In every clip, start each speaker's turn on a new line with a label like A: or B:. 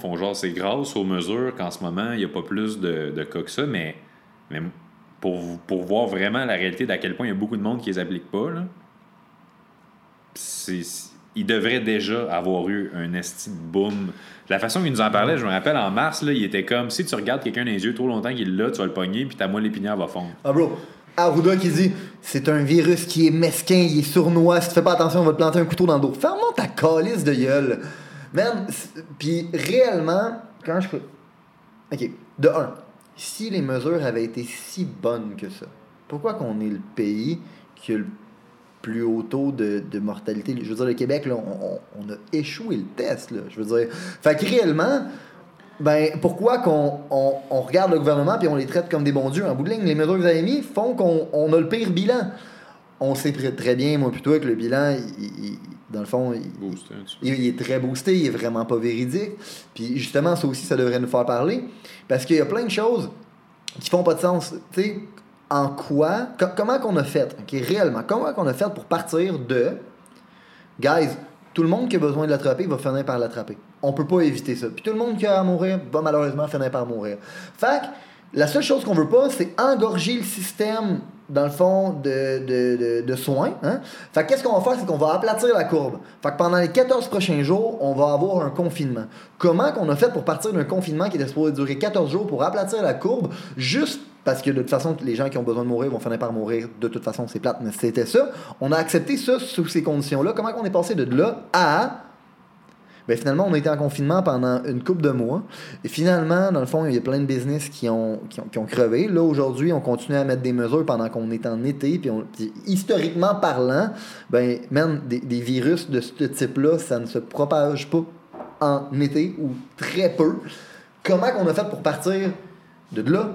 A: Font genre c'est grâce aux mesures qu'en ce moment il n'y a pas plus de, de cas que ça, mais, mais pour, pour voir vraiment la réalité d'à quel point il y a beaucoup de monde qui les applique pas, là, il devrait déjà avoir eu un esti de boom. La façon qu'il nous en parlait, je me rappelle en mars, là, il était comme si tu regardes quelqu'un dans les yeux trop longtemps qu'il là, tu vas le pogner, puis ta moelle épinière va fondre.
B: Ah, bro. Arruda qui dit c'est un virus qui est mesquin, il est sournois, si tu fais pas attention, on va te planter un couteau dans le dos. Ferme-moi ta calice de gueule. Man, puis réellement, quand je. Ok, de un, si les mesures avaient été si bonnes que ça, pourquoi qu'on est le pays qui a le plus haut taux de, de mortalité? Je veux dire, le Québec, là, on, a échoué le test, là. Je veux dire. Fait que réellement. Ben, pourquoi qu'on on, regarde le gouvernement puis on les traite comme des bons dieux? En bout de ligne, les mesures que vous avez mis font qu'on on a le pire bilan. On sait très bien, moi, plutôt, que le bilan, il, dans le fond, il, est très boosté, il est vraiment pas véridique. Puis justement, ça aussi, ça devrait nous faire parler. Parce qu'il y a plein de choses qui font pas de sens. Tu sais, en quoi, comment qu'on a fait, réellement, comment qu'on a fait pour partir de, guys, tout le monde qui a besoin de l'attraper va finir par l'attraper. On peut pas éviter ça. Puis tout le monde qui a à mourir va malheureusement finir par mourir. Fait la seule chose qu'on veut pas, c'est engorger le système dans le fond, de, soins. Hein? Fait qu'est-ce qu'on va faire, c'est qu'on va aplatir la courbe. Fait que pendant les 14 prochains jours, on va avoir un confinement. Comment qu'on a fait pour partir d'un confinement qui était supposé durer 14 jours pour aplatir la courbe, juste parce que de toute façon, les gens qui ont besoin de mourir vont finir par mourir. De toute façon, c'est plate, mais c'était ça. On a accepté ça sous ces conditions-là. Comment qu'on est passé de là à ben, finalement, on a été en confinement pendant une couple de mois. Et finalement, dans le fond, il y a plein de business qui ont, qui ont, crevé. Là, aujourd'hui, on continue à mettre des mesures pendant qu'on est en été. Puis, historiquement parlant, ben, même des, des virus de ce type-là, ça ne se propage pas en été ou très peu. Comment qu'on a fait pour partir de là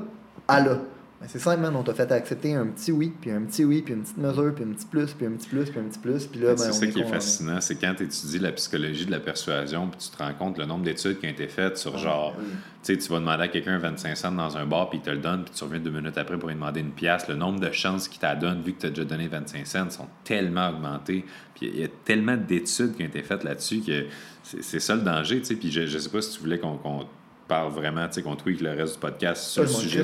B: à là? Ben, c'est simple, man. On t'a fait accepter un petit oui, puis un petit oui, puis une petite mesure, puis un petit plus, puis un petit plus, puis un petit plus. Puis là, ben,
A: c'est ça qui est fascinant, c'est quand tu étudies la psychologie de la persuasion, puis tu te rends compte le nombre d'études qui ont été faites sur genre, tu sais, tu vas demander à quelqu'un 25 cents dans un bar, puis il te le donne, puis tu reviens deux minutes après pour lui demander une pièce. Le nombre de chances qu'il t'a donné, vu que tu as déjà donné 25 cents, sont tellement augmentés. Puis il y a tellement d'études qui ont été faites là-dessus que c'est ça le danger, tu sais. Puis je, je sais pas si tu voulais qu'on parle vraiment, tu sais, qu'on tweak le reste du podcast sur le sujet.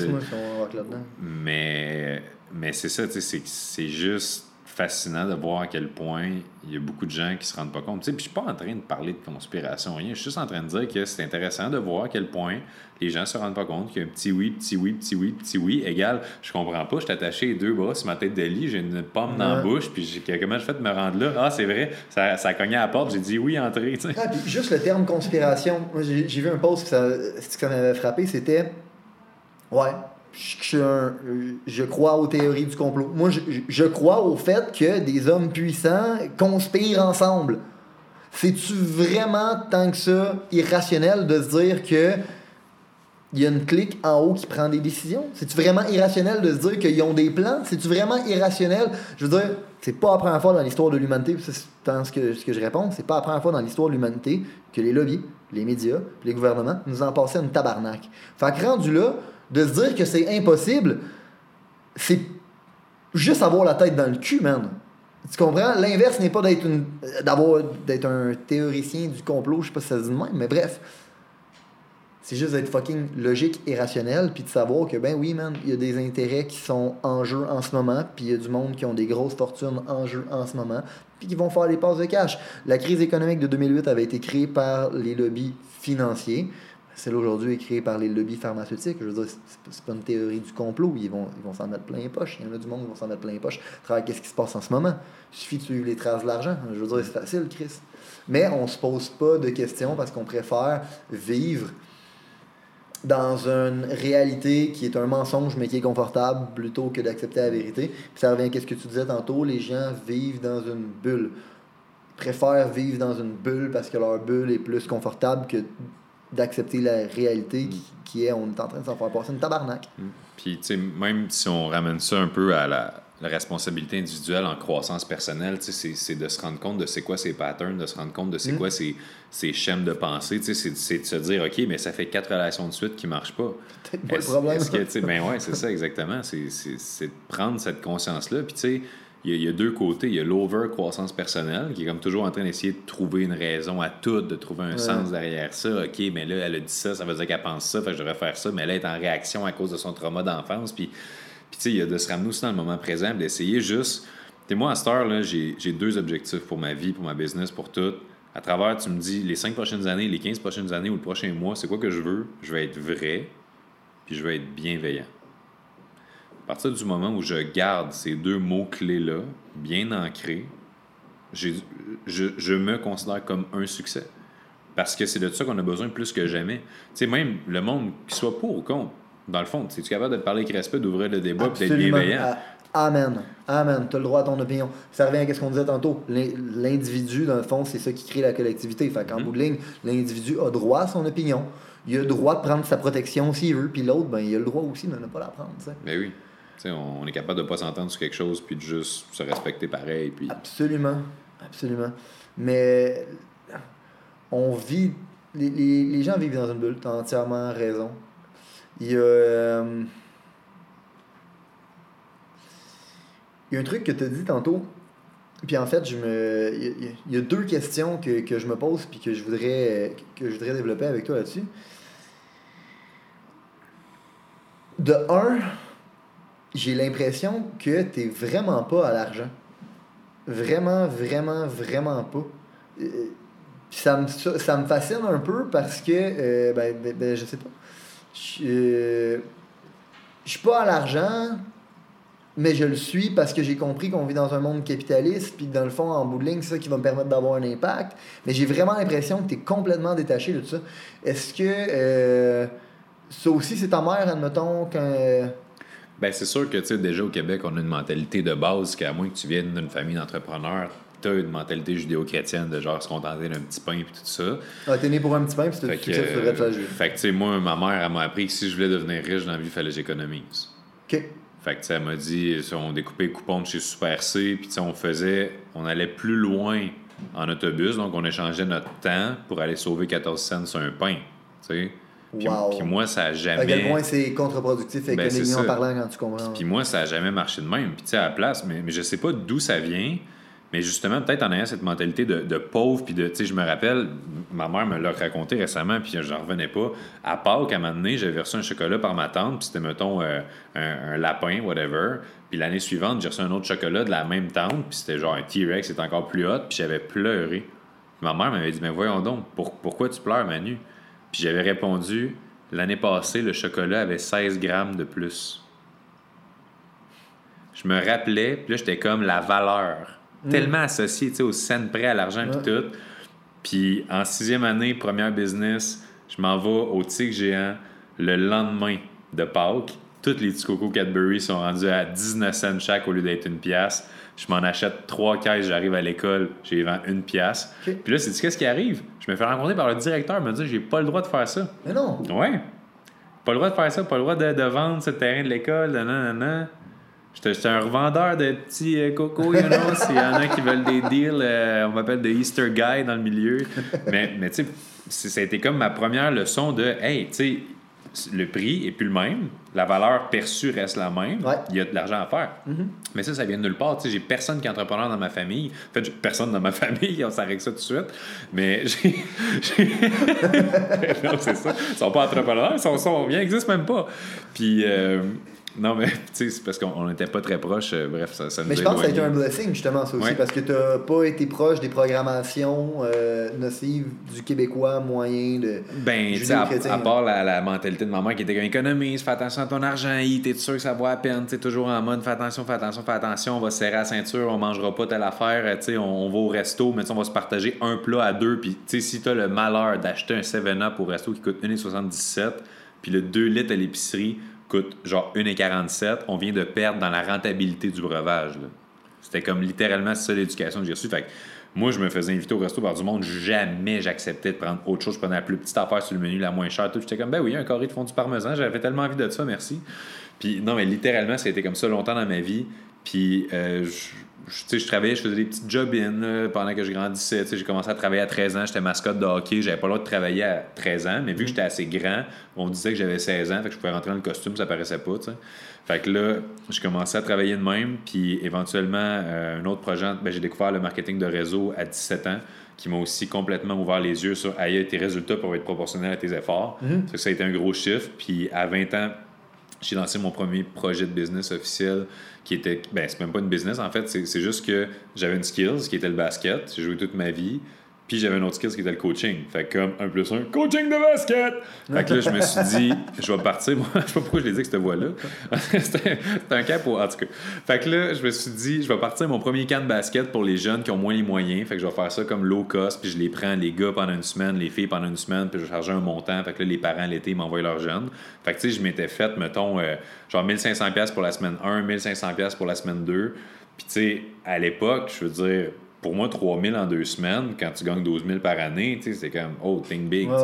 A: mais mais c'est ça, tu sais, c'est juste fascinant de voir à quel point il y a beaucoup de gens qui se rendent pas compte. Puis je suis pas en train de parler de conspiration, rien. Je suis juste en train de dire que c'est intéressant de voir à quel point les gens se rendent pas compte qu'il y a un petit oui, petit oui, petit oui, petit oui, égal, je comprends pas, je suis attaché les deux bras sur ma tête de lit, j'ai une pomme dans la bouche, puis comment je fais de me rendre là? Ah, c'est vrai, ça, ça cogné à la porte, j'ai dit oui, entrez.
B: Ah, puis juste le terme conspiration, j'ai vu un post que ça, ça m'avait frappé, c'était Ouais, je, je, crois aux théories du complot. Moi, je, je, crois au fait que des hommes puissants conspirent ensemble. C'est-tu vraiment tant que ça irrationnel de se dire que il y a une clique en haut qui prend des décisions? C'est-tu vraiment irrationnel de se dire qu'ils ont des plans? C'est-tu vraiment irrationnel? Je veux dire, c'est pas la première fois dans l'histoire de l'humanité, c'est ce que, ce que je réponds, c'est pas la première fois dans l'histoire de l'humanité que les lobbies, les médias, les gouvernements nous en passaient une tabarnak. Fait que rendu là, de se dire que c'est impossible, c'est juste avoir la tête dans le cul, man. Tu comprends? L'inverse n'est pas d'être d'avoir d'être un théoricien du complot, je sais pas si ça se dit de même, mais bref. C'est juste d'être fucking logique et rationnel, puis de savoir que, ben oui, man, il y a des intérêts qui sont en jeu en ce moment, puis il y a du monde qui ont des grosses fortunes en jeu en ce moment, puis qui vont faire les passes de cash. La crise économique de 2008 avait été créée par les lobbies financiers. Celle aujourd'hui est créée par les lobbies pharmaceutiques. Je veux dire, c'est pas une théorie du complot. Ils vont ils vont s'en mettre plein les poches. Il y en a du monde qui vont s'en mettre plein les poches. Qu'est-ce qui se passe en ce moment? Il suffit de suivre les traces de l'argent. Je veux dire, c'est facile, Chris. Mais on se pose pas de questions parce qu'on préfère vivre dans une réalité qui est un mensonge mais qui est confortable plutôt que d'accepter la vérité. Puis ça revient à ce que tu disais tantôt, les gens vivent dans une bulle. Ils préfèrent vivre dans une bulle parce que leur bulle est plus confortable que d'accepter la réalité qui, qui est on est en train de s'en faire passer une tabarnak.
A: Puis, tu sais, même si on ramène ça un peu à la, la responsabilité individuelle en croissance personnelle, tu sais, c'est- de se rendre compte de c'est quoi ces patterns, de se rendre compte de c'est quoi ces, ces schèmes de pensée. Tu sais, c'est- de se dire, OK, mais ça fait quatre relations de suite qui ne marchent pas.
B: Peut-être pas le problème.
A: que, tu sais, ben ouais, c'est ça exactement. C'est de prendre cette conscience-là. Puis, tu sais, il y, a- il y a deux côtés. Il y a l'over-croissance personnelle, qui est comme toujours en train d'essayer de trouver une raison à tout, de trouver un sens derrière ça. OK, mais là, elle a dit ça, ça veut dire qu'elle pense ça, fait que je devrais faire ça, mais elle est en réaction à cause de son trauma d'enfance. Puis, puis tu sais, il y a de se ramener aussi dans le moment présent, d'essayer juste. Tu moi, à cette heure-là, j'ai j'ai deux objectifs pour ma vie, pour ma business, pour tout. À travers, tu me dis, les cinq prochaines années, les 15 prochaines années ou le prochain mois, c'est quoi que je veux? Je vais être vrai, puis je vais être bienveillant. À partir du moment où je garde ces deux mots-clés-là, bien ancrés, je, je me considère comme un succès. Parce que c'est de ça qu'on a besoin plus que jamais. Tu sais, même le monde, qu'il soit pour ou contre, dans le fond, es-tu capable de parler avec respect, d'ouvrir le débat, d'être bienveillant?
B: Ah, Amen. Amen. Tu as le droit à ton opinion. Ça revient à ce qu'on disait tantôt. L'in- L'individu, dans le fond, c'est ça qui crée la collectivité. Fait qu'en bout de ligne, l'individu a droit à son opinion. Il a le droit de prendre sa protection s'il veut, puis l'autre, ben, il a le droit aussi de ne pas la prendre. tu sais.
A: Ben oui. On, on est capable de pas s'entendre sur quelque chose, puis de juste se respecter pareil. Puis...
B: Absolument. Absolument. Mais on vit. Les, gens vivent dans une bulle, tu as entièrement raison. Il y a. euh, il y a un truc que tu as dit tantôt. Puis en fait, je me, il, y a, deux questions que, que je me pose puis que je voudrais, que je voudrais développer avec toi là-dessus. De un, j'ai l'impression que tu vraiment pas à l'argent. Vraiment, vraiment, vraiment pas. Euh, ça me, ça, me fascine un peu parce que, euh, ben, ben, ben, je sais pas. Je euh, suis pas à l'argent, mais je le suis parce que j'ai compris qu'on vit dans un monde capitaliste, puis dans le fond, en bout de ligne, c'est ça qui va me permettre d'avoir un impact. Mais j'ai vraiment l'impression que tu es complètement détaché de ça. Est-ce que euh, ça aussi, c'est ta mère, admettons, quand.
A: Ben, c'est sûr que, tu sais, déjà au Québec, on a une mentalité de base qu'à moins que tu viennes d'une famille d'entrepreneurs, tu as une mentalité judéo-chrétienne de genre se contenter d'un petit pain et tout ça.
B: Ah, t'es né pour un petit pain, puis tu devrais te juger.
A: fait que, tu sais, moi, ma mère, elle m'a appris que si je voulais devenir riche dans la vie, il fallait que j'économise.
B: Ok.
A: Fait que, tu sais, elle m'a dit, on découpait les coupons de chez Super C, puis tu sais, on faisait, on allait plus loin en autobus, donc on échangeait notre temps pour aller sauver 14 cents sur un pain, tu sais. Puis,
B: Wow.
A: puis moi, ça a
B: À
A: jamais...
B: quel point c'est contre-productif
A: Ben,
B: économiquement
A: ça.
B: parlant quand tu comprends.
A: Puis moi, ça a jamais marché de même. Puis tu sais, à la place, mais, mais je sais pas d'où ça vient. Mais justement, peut-être en ayant cette mentalité de, de pauvre, puis de, tu sais, je me rappelle, ma mère me l'a raconté récemment, puis j'en revenais pas. À Pâques, à un moment donné, j'avais reçu un chocolat par ma tante, puis c'était, mettons, euh, un, un lapin, whatever. Puis l'année suivante, j'ai reçu un autre chocolat de la même tante, puis c'était genre un T-Rex, c'était encore plus hot, puis j'avais pleuré. Ma mère m'avait dit, mais voyons donc, pour- pourquoi tu pleures, Manu? Puis j'avais répondu, l'année passée, le chocolat avait 16 grammes de plus. Je me rappelais, puis là, j'étais comme la valeur. Tellement associée, tu sais, au scène près, à l'argent, puis tout. Puis en sixième année, première business, je m'en vais au Tigre géant le lendemain de Pâques. Toutes les petits cocos Cadbury sont rendus à 19 cents chaque au lieu d'être une pièce. Je m'en achète trois caisses, j'arrive à l'école, j'ai vends une pièce. Puis là, c'est qu'est-ce qui arrive? Je me fais rencontrer par le directeur, me dit j'ai pas le droit de faire ça.
B: Mais non.
A: Ouais. Pas le droit de faire ça, pas le droit de, de vendre ce terrain de l'école, non, non, non. J'étais un revendeur de petits euh, cocos, you know. S'il y en a qui veulent des deals, euh, on m'appelle des Easter Guy dans le milieu. Mais, mais tu sais, ça a été comme ma première leçon de, hey, tu sais, le prix est plus le même, la valeur perçue reste la même,
B: Ouais.
A: il y a de l'argent à faire. Mais ça, ça vient de nulle part. J'ai personne qui est entrepreneur dans ma famille. En fait, personne dans ma famille, on s'arrête ça tout de suite. Mais j'ai. j'ai- non, c'est ça. Ils sont pas entrepreneurs, ils sont, sont, ils n'existent même pas. Puis, euh, non, mais tu sais, c'est parce qu'on n'était pas très proches. euh, bref, ça, ça nous
B: Mais je pense que ça a été un blessing, justement, ça aussi,
A: Ouais.
B: parce que tu n'as pas été proche des programmations euh, nocives du Québécois moyen de.
A: Ben, tu sais, à, part la, la mentalité de maman qui était comme économise, fais attention à ton argent, t'es sûr que ça vaut à peine, t'es toujours en mode fais attention, fais attention, fais attention, on va se serrer la ceinture, on mangera pas telle affaire, euh, tu sais, on, on va au resto, mais tu on va se partager un plat à deux, puis tu sais, si t'as le malheur d'acheter un 7-Up au resto qui coûte 1,77, puis le 2 litres à l'épicerie coûte genre 1,47, on vient de perdre dans la rentabilité du breuvage. C'était comme littéralement ça l'éducation que j'ai reçue. Fait que Moi, je me faisais inviter au resto par du monde. Jamais j'acceptais de prendre autre chose. Je prenais la plus petite affaire sur le menu, la moins chère. Tout. J'étais comme, ben oui, un carré de fond du parmesan. J'avais tellement envie de ça, merci. Puis non, mais littéralement, ça a été comme ça longtemps dans ma vie. Puis euh, je, je, je travaillais, je faisais des petits job-in pendant que je grandissais. J'ai commencé à travailler à 13 ans, j'étais mascotte de hockey, j'avais pas le droit de travailler à 13 ans, mais vu que j'étais assez grand, on disait que j'avais 16 ans, fait que je pouvais rentrer dans le costume, ça paraissait pas. T'sais. Fait que là, je commençais à travailler de même, puis éventuellement, euh, un autre projet, ben, j'ai découvert le marketing de réseau à 17 ans qui m'a aussi complètement ouvert les yeux sur ailleurs tes résultats peuvent être proportionnels à tes efforts. Ça, ça a été un gros chiffre. Puis à 20 ans, j'ai lancé mon premier projet de business officiel qui était. Ben, c'est même pas une business en fait, c'est juste que j'avais une skills qui était le basket. J'ai joué toute ma vie. Puis j'avais un autre skill qui était le coaching. Fait que comme un plus un, coaching de basket! Fait que là, je me suis dit, je vais partir. Moi, je sais pas pourquoi je l'ai dit que cette voix-là. C'était un cap pour. En tout cas. Fait que là, je me suis dit, je vais partir mon premier camp de basket pour les jeunes qui ont moins les moyens. Fait que je vais faire ça comme low cost. Puis je les prends, les gars pendant une semaine, les filles pendant une semaine. Puis je vais charger un montant. Fait que là, les parents l'été m'envoient leurs jeunes. Fait que tu sais, je m'étais fait, mettons, euh, genre 1500$ pour la semaine 1, 1500$ pour la semaine 2. Puis tu sais, à l'époque, je veux dire pour moi, 3000 en deux semaines, quand tu gagnes 12 000 par année, c'est comme, oh, think big.
B: Ouais.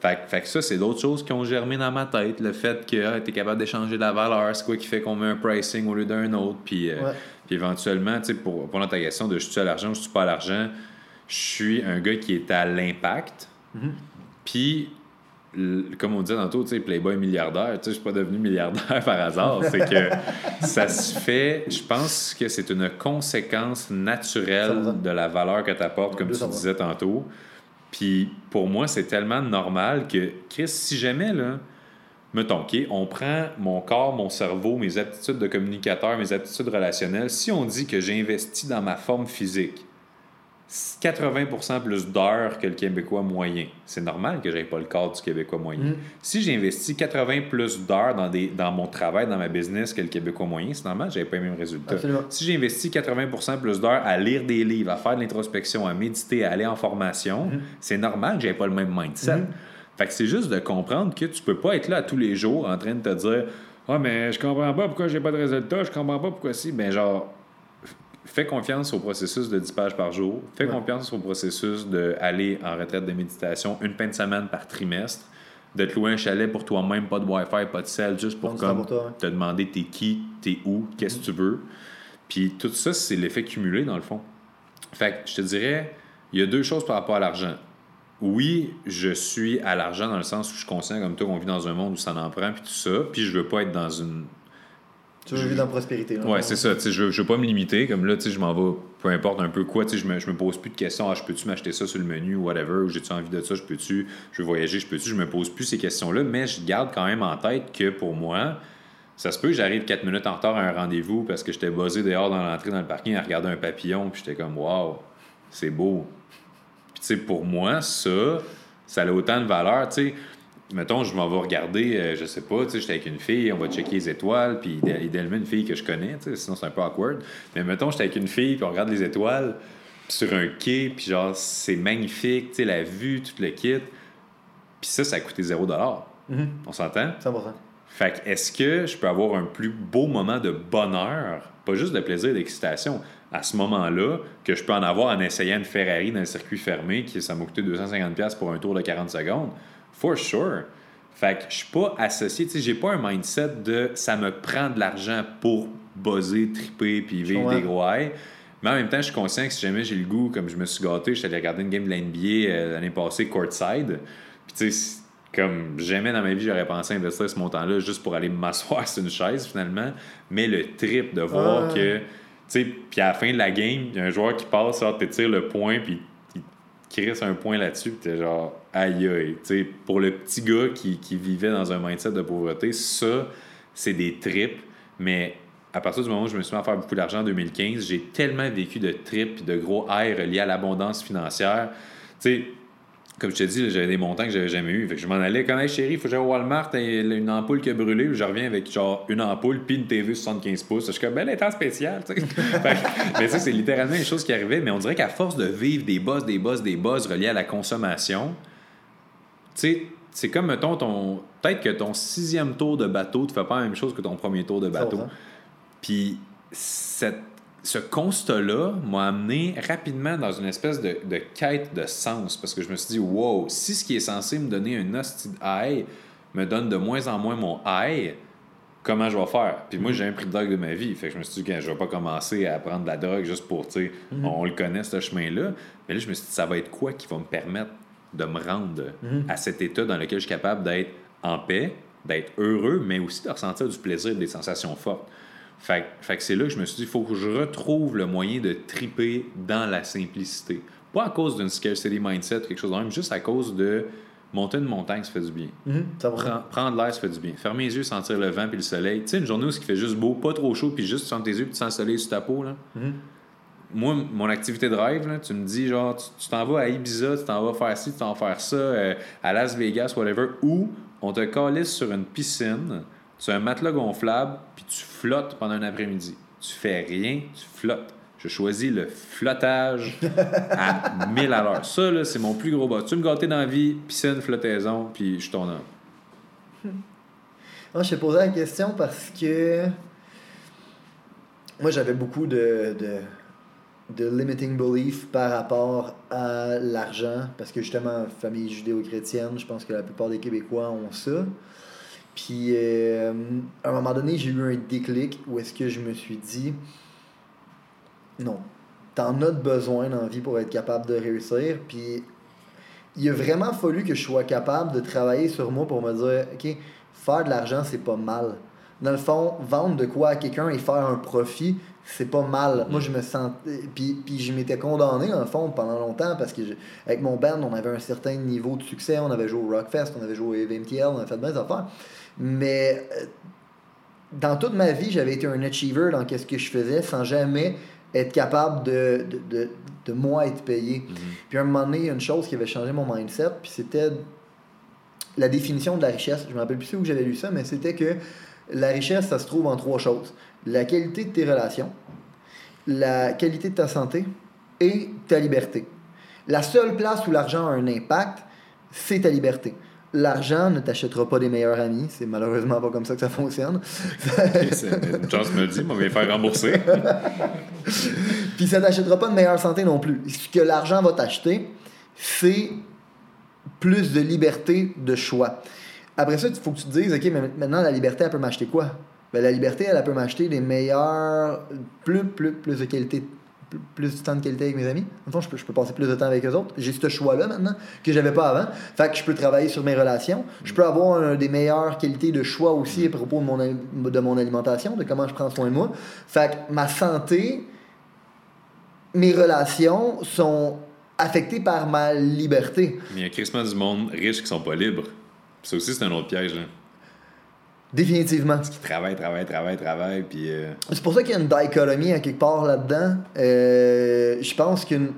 A: Fait, que- fait que ça, c'est d'autres choses qui ont germé dans ma tête. Le fait que tu es capable d'échanger de la valeur, c'est quoi qui fait qu'on met un pricing au lieu d'un autre. Puis, euh,
B: Ouais.
A: puis éventuellement, pour à ta question de je suis à l'argent ou je suis pas à l'argent, je suis un gars qui est à l'impact.
B: Mm-hmm.
A: Puis, comme on disait tantôt, tu sais, Playboy milliardaire, tu sais, je suis pas devenu milliardaire par hasard. C'est que ça se fait, je pense que c'est une conséquence naturelle
B: 100%.
A: de la valeur que tu apportes, comme tu
B: 200%.
A: disais tantôt. Puis pour moi, c'est tellement normal que, Chris, si jamais, là, mettons, OK, on prend mon corps, mon cerveau, mes aptitudes de communicateur, mes aptitudes relationnelles, si on dit que j'investis dans ma forme physique 80% plus d'heures que le Québécois moyen, c'est normal que j'aie pas le corps du Québécois moyen.
B: Mm.
A: Si j'investis 80 plus d'heures dans, des, dans mon travail, dans ma business que le Québécois moyen, c'est normal que j'avais pas les mêmes résultats.
B: Absolument.
A: Si j'investis 80% plus d'heures à lire des livres, à faire de l'introspection, à méditer, à aller en formation,
B: Mm-hmm.
A: c'est normal que j'aie pas le même mindset. Fait que c'est juste de comprendre que tu peux pas être là tous les jours en train de te dire Ah, mais je comprends pas pourquoi j'ai pas de résultats, je comprends pas pourquoi si. Ben, genre, fais confiance au processus de 10 pages par jour. Fais
B: Ouais.
A: confiance au processus d'aller en retraite de méditation une fin de semaine par trimestre. De te louer un chalet pour toi-même, pas de Wi-Fi, pas de sel, juste pour comme,
B: pour toi, ouais.
A: te demander t'es qui, t'es où, qu'est-ce que tu veux. Puis tout ça, c'est l'effet cumulé dans le fond. Fait que je te dirais, il y a deux choses par rapport à l'argent. Oui, je suis à l'argent dans le sens où je suis conscient comme toi qu'on vit dans un monde où ça en prend puis tout ça, puis je veux pas être dans une
B: Veux vivre dans la prospérité. là.
A: Ouais, c'est ça. Je, je veux pas me limiter. Comme là, je m'en vais, peu importe un peu quoi. Je me, je me pose plus de questions. Ah, je peux-tu m'acheter ça sur le menu ou whatever? Ou j'ai-tu envie de ça? Je peux-tu? Je veux voyager? Je peux-tu? Je me pose plus ces questions-là. Mais je garde quand même en tête que pour moi, ça se peut que j'arrive 4 minutes en retard à un rendez-vous parce que j'étais buzzé dehors dans l'entrée dans le parking à regarder un papillon. Puis j'étais comme, waouh, c'est beau. Puis, tu sais, pour moi, ça, ça a autant de valeur. Tu sais, mettons, je m'en vais regarder, euh, je sais pas, tu sais, j'étais avec une fille, on va checker les étoiles, puis idé- idéalement une fille que je connais, tu sais, sinon c'est un peu awkward. Mais mettons, j'étais avec une fille, puis on regarde les étoiles sur un quai, puis genre, c'est magnifique, tu sais, la vue, tout le kit. Puis ça, ça a coûté 0
B: Mhm.
A: On s'entend?
B: 100%.
A: Fait que est-ce que je peux avoir un plus beau moment de bonheur, pas juste de plaisir, d'excitation, à ce moment-là, que je peux en avoir en essayant une Ferrari dans le circuit fermé, qui ça m'a coûté 250$ pour un tour de 40 secondes? For sure. Fait que je suis pas associé, tu sais, j'ai pas un mindset de ça me prend de l'argent pour buzzer, triper, puis vivre des gros. Mais en même temps, je suis conscient que si jamais j'ai le goût, comme je me suis gâté, je suis allé regarder une game de la NBA euh, l'année passée, courtside. Puis tu sais, comme jamais dans ma vie, j'aurais pensé investir ce montant-là juste pour aller m'asseoir sur une chaise finalement. Mais le trip de voir
B: Ah.
A: que, tu sais, puis à la fin de la game, il y a un joueur qui passe, tu tire le point, puis crisse un point là-dessus, puis t'es genre, aïe aïe. Tu sais, pour le petit gars qui, qui vivait dans un mindset de pauvreté, ça, c'est des trips. Mais à partir du moment où je me suis mis à faire beaucoup d'argent en 2015, j'ai tellement vécu de trips, de gros highs reliés à l'abondance financière. Tu sais, comme je te dis, j'avais des montants que j'avais jamais eu. Fait que je m'en allais comme, hey chérie, il faut que j'aille au Walmart, et une ampoule qui a brûlé, je reviens avec genre une ampoule puis une TV 75 pouces. Je suis comme, ben, en spécial, tu sais. Fait mais tu sais, c'est littéralement une chose qui arrivait, mais on dirait qu'à force de vivre des buzz, des buzz, des buzz reliés à la consommation, tu sais, c'est comme, mettons, ton. Peut-être que ton sixième tour de bateau, tu fais pas la même chose que ton premier tour de bateau.
B: 100%.
A: Puis cette ce constat-là m'a amené rapidement dans une espèce de, de quête de sens parce que je me suis dit, wow, si ce qui est censé me donner un hostie high me donne de moins en moins mon high, comment je vais faire? Puis moi, j'ai un prix de drogue de ma vie. Fait que je me suis dit, que je vais pas commencer à prendre de la drogue juste pour, tu sais, on, le connaît, ce chemin-là. Mais là, je me suis dit, ça va être quoi qui va me permettre de me rendre à cet état dans lequel je suis capable d'être en paix, d'être heureux, mais aussi de ressentir du plaisir, des sensations fortes. Fait, fait que c'est là que je me suis dit, il faut que je retrouve le moyen de triper dans la simplicité. Pas à cause d'une scarcity mindset ou quelque chose de même, juste à cause de monter une montagne, ça fait du bien.
B: Mhm, ça va.
A: Prends- prendre l'air, ça fait du bien. Fermer les yeux, sentir le vent puis le soleil. Tu sais, une journée où il fait juste beau, pas trop chaud, puis juste tu sens tes yeux puis tu sens le soleil sur ta peau. Là.
B: Mhm.
A: Moi, mon activité de rêve, là, tu me dis, genre, tu tu t'en vas à Ibiza, tu t'en vas faire ci, tu t'en vas faire ça, euh, à Las Vegas, whatever, ou on te calisse sur une piscine, tu as un matelas gonflable, puis tu flottes pendant un après-midi. Tu fais rien, tu flottes. Je choisis le flottage à 1000 à l'heure. Ça, là, c'est mon plus gros bas. Tu me gâter dans la vie, piscine, flottaison, puis je suis ton homme.
B: Moi, je t'ai posé la question parce que moi, j'avais beaucoup de, de, de limiting belief par rapport à l'argent. Parce que justement, famille judéo-chrétienne, je pense que la plupart des Québécois ont ça. Puis, euh, à un moment donné, j'ai eu un déclic où est-ce que je me suis dit, non, t'en as besoin dans la vie pour être capable de réussir. Puis, il a vraiment fallu que je sois capable de travailler sur moi pour me dire, OK, faire de l'argent, c'est pas mal. Dans le fond, vendre de quoi à quelqu'un et faire un profit, c'est pas mal. Moi, je me sens. Puis, puis je m'étais condamné, dans le fond, pendant longtemps parce que, je- avec mon band, on avait un certain niveau de succès. On avait joué au Rockfest, on avait joué au VMTL, on avait fait bien des affaires. Mais euh, dans toute ma vie, j'avais été un achiever dans ce que je faisais sans jamais être capable de, de, de, de moi être payé. Puis à un moment donné, il y a une chose qui avait changé mon mindset, puis c'était la définition de la richesse. Je me rappelle plus où j'avais lu ça, mais c'était que la richesse, ça se trouve en trois choses. La qualité de tes relations, la qualité de ta santé et ta liberté. La seule place où l'argent a un impact, c'est ta liberté. L'argent ne t'achètera pas des meilleurs amis, c'est malheureusement pas comme ça que ça fonctionne.
A: C'est une chance me le dit, mais on va les faire rembourser.
B: Puis ça t'achètera pas de meilleure santé non plus. Ce que l'argent va t'acheter, c'est plus de liberté de choix. Après ça, il faut que tu te dises, OK, mais maintenant, la liberté, elle peut m'acheter quoi? Ben, la liberté, elle, elle peut m'acheter des meilleurs, plus, plus, plus de qualité, plus, plus de temps de qualité avec mes amis. En je peux, passer plus de temps avec eux autres. J'ai ce choix-là maintenant que j'avais pas avant. Fait que je peux travailler sur mes relations. Je peux avoir des meilleures qualités de choix aussi à propos de mon, de mon alimentation, de comment je prends soin de moi. Fait que ma santé, mes relations sont affectées par ma liberté.
A: Mais il y a crissement du monde riche qui sont pas libres. Ça aussi, c'est un autre piège. Là.
B: Définitivement.
A: Qui travaillent, travaillent, travaillent, travaillent, puis... euh,
B: C'est pour ça qu'il y a une dichotomie à quelque part là-dedans. Euh, je pense qu'une.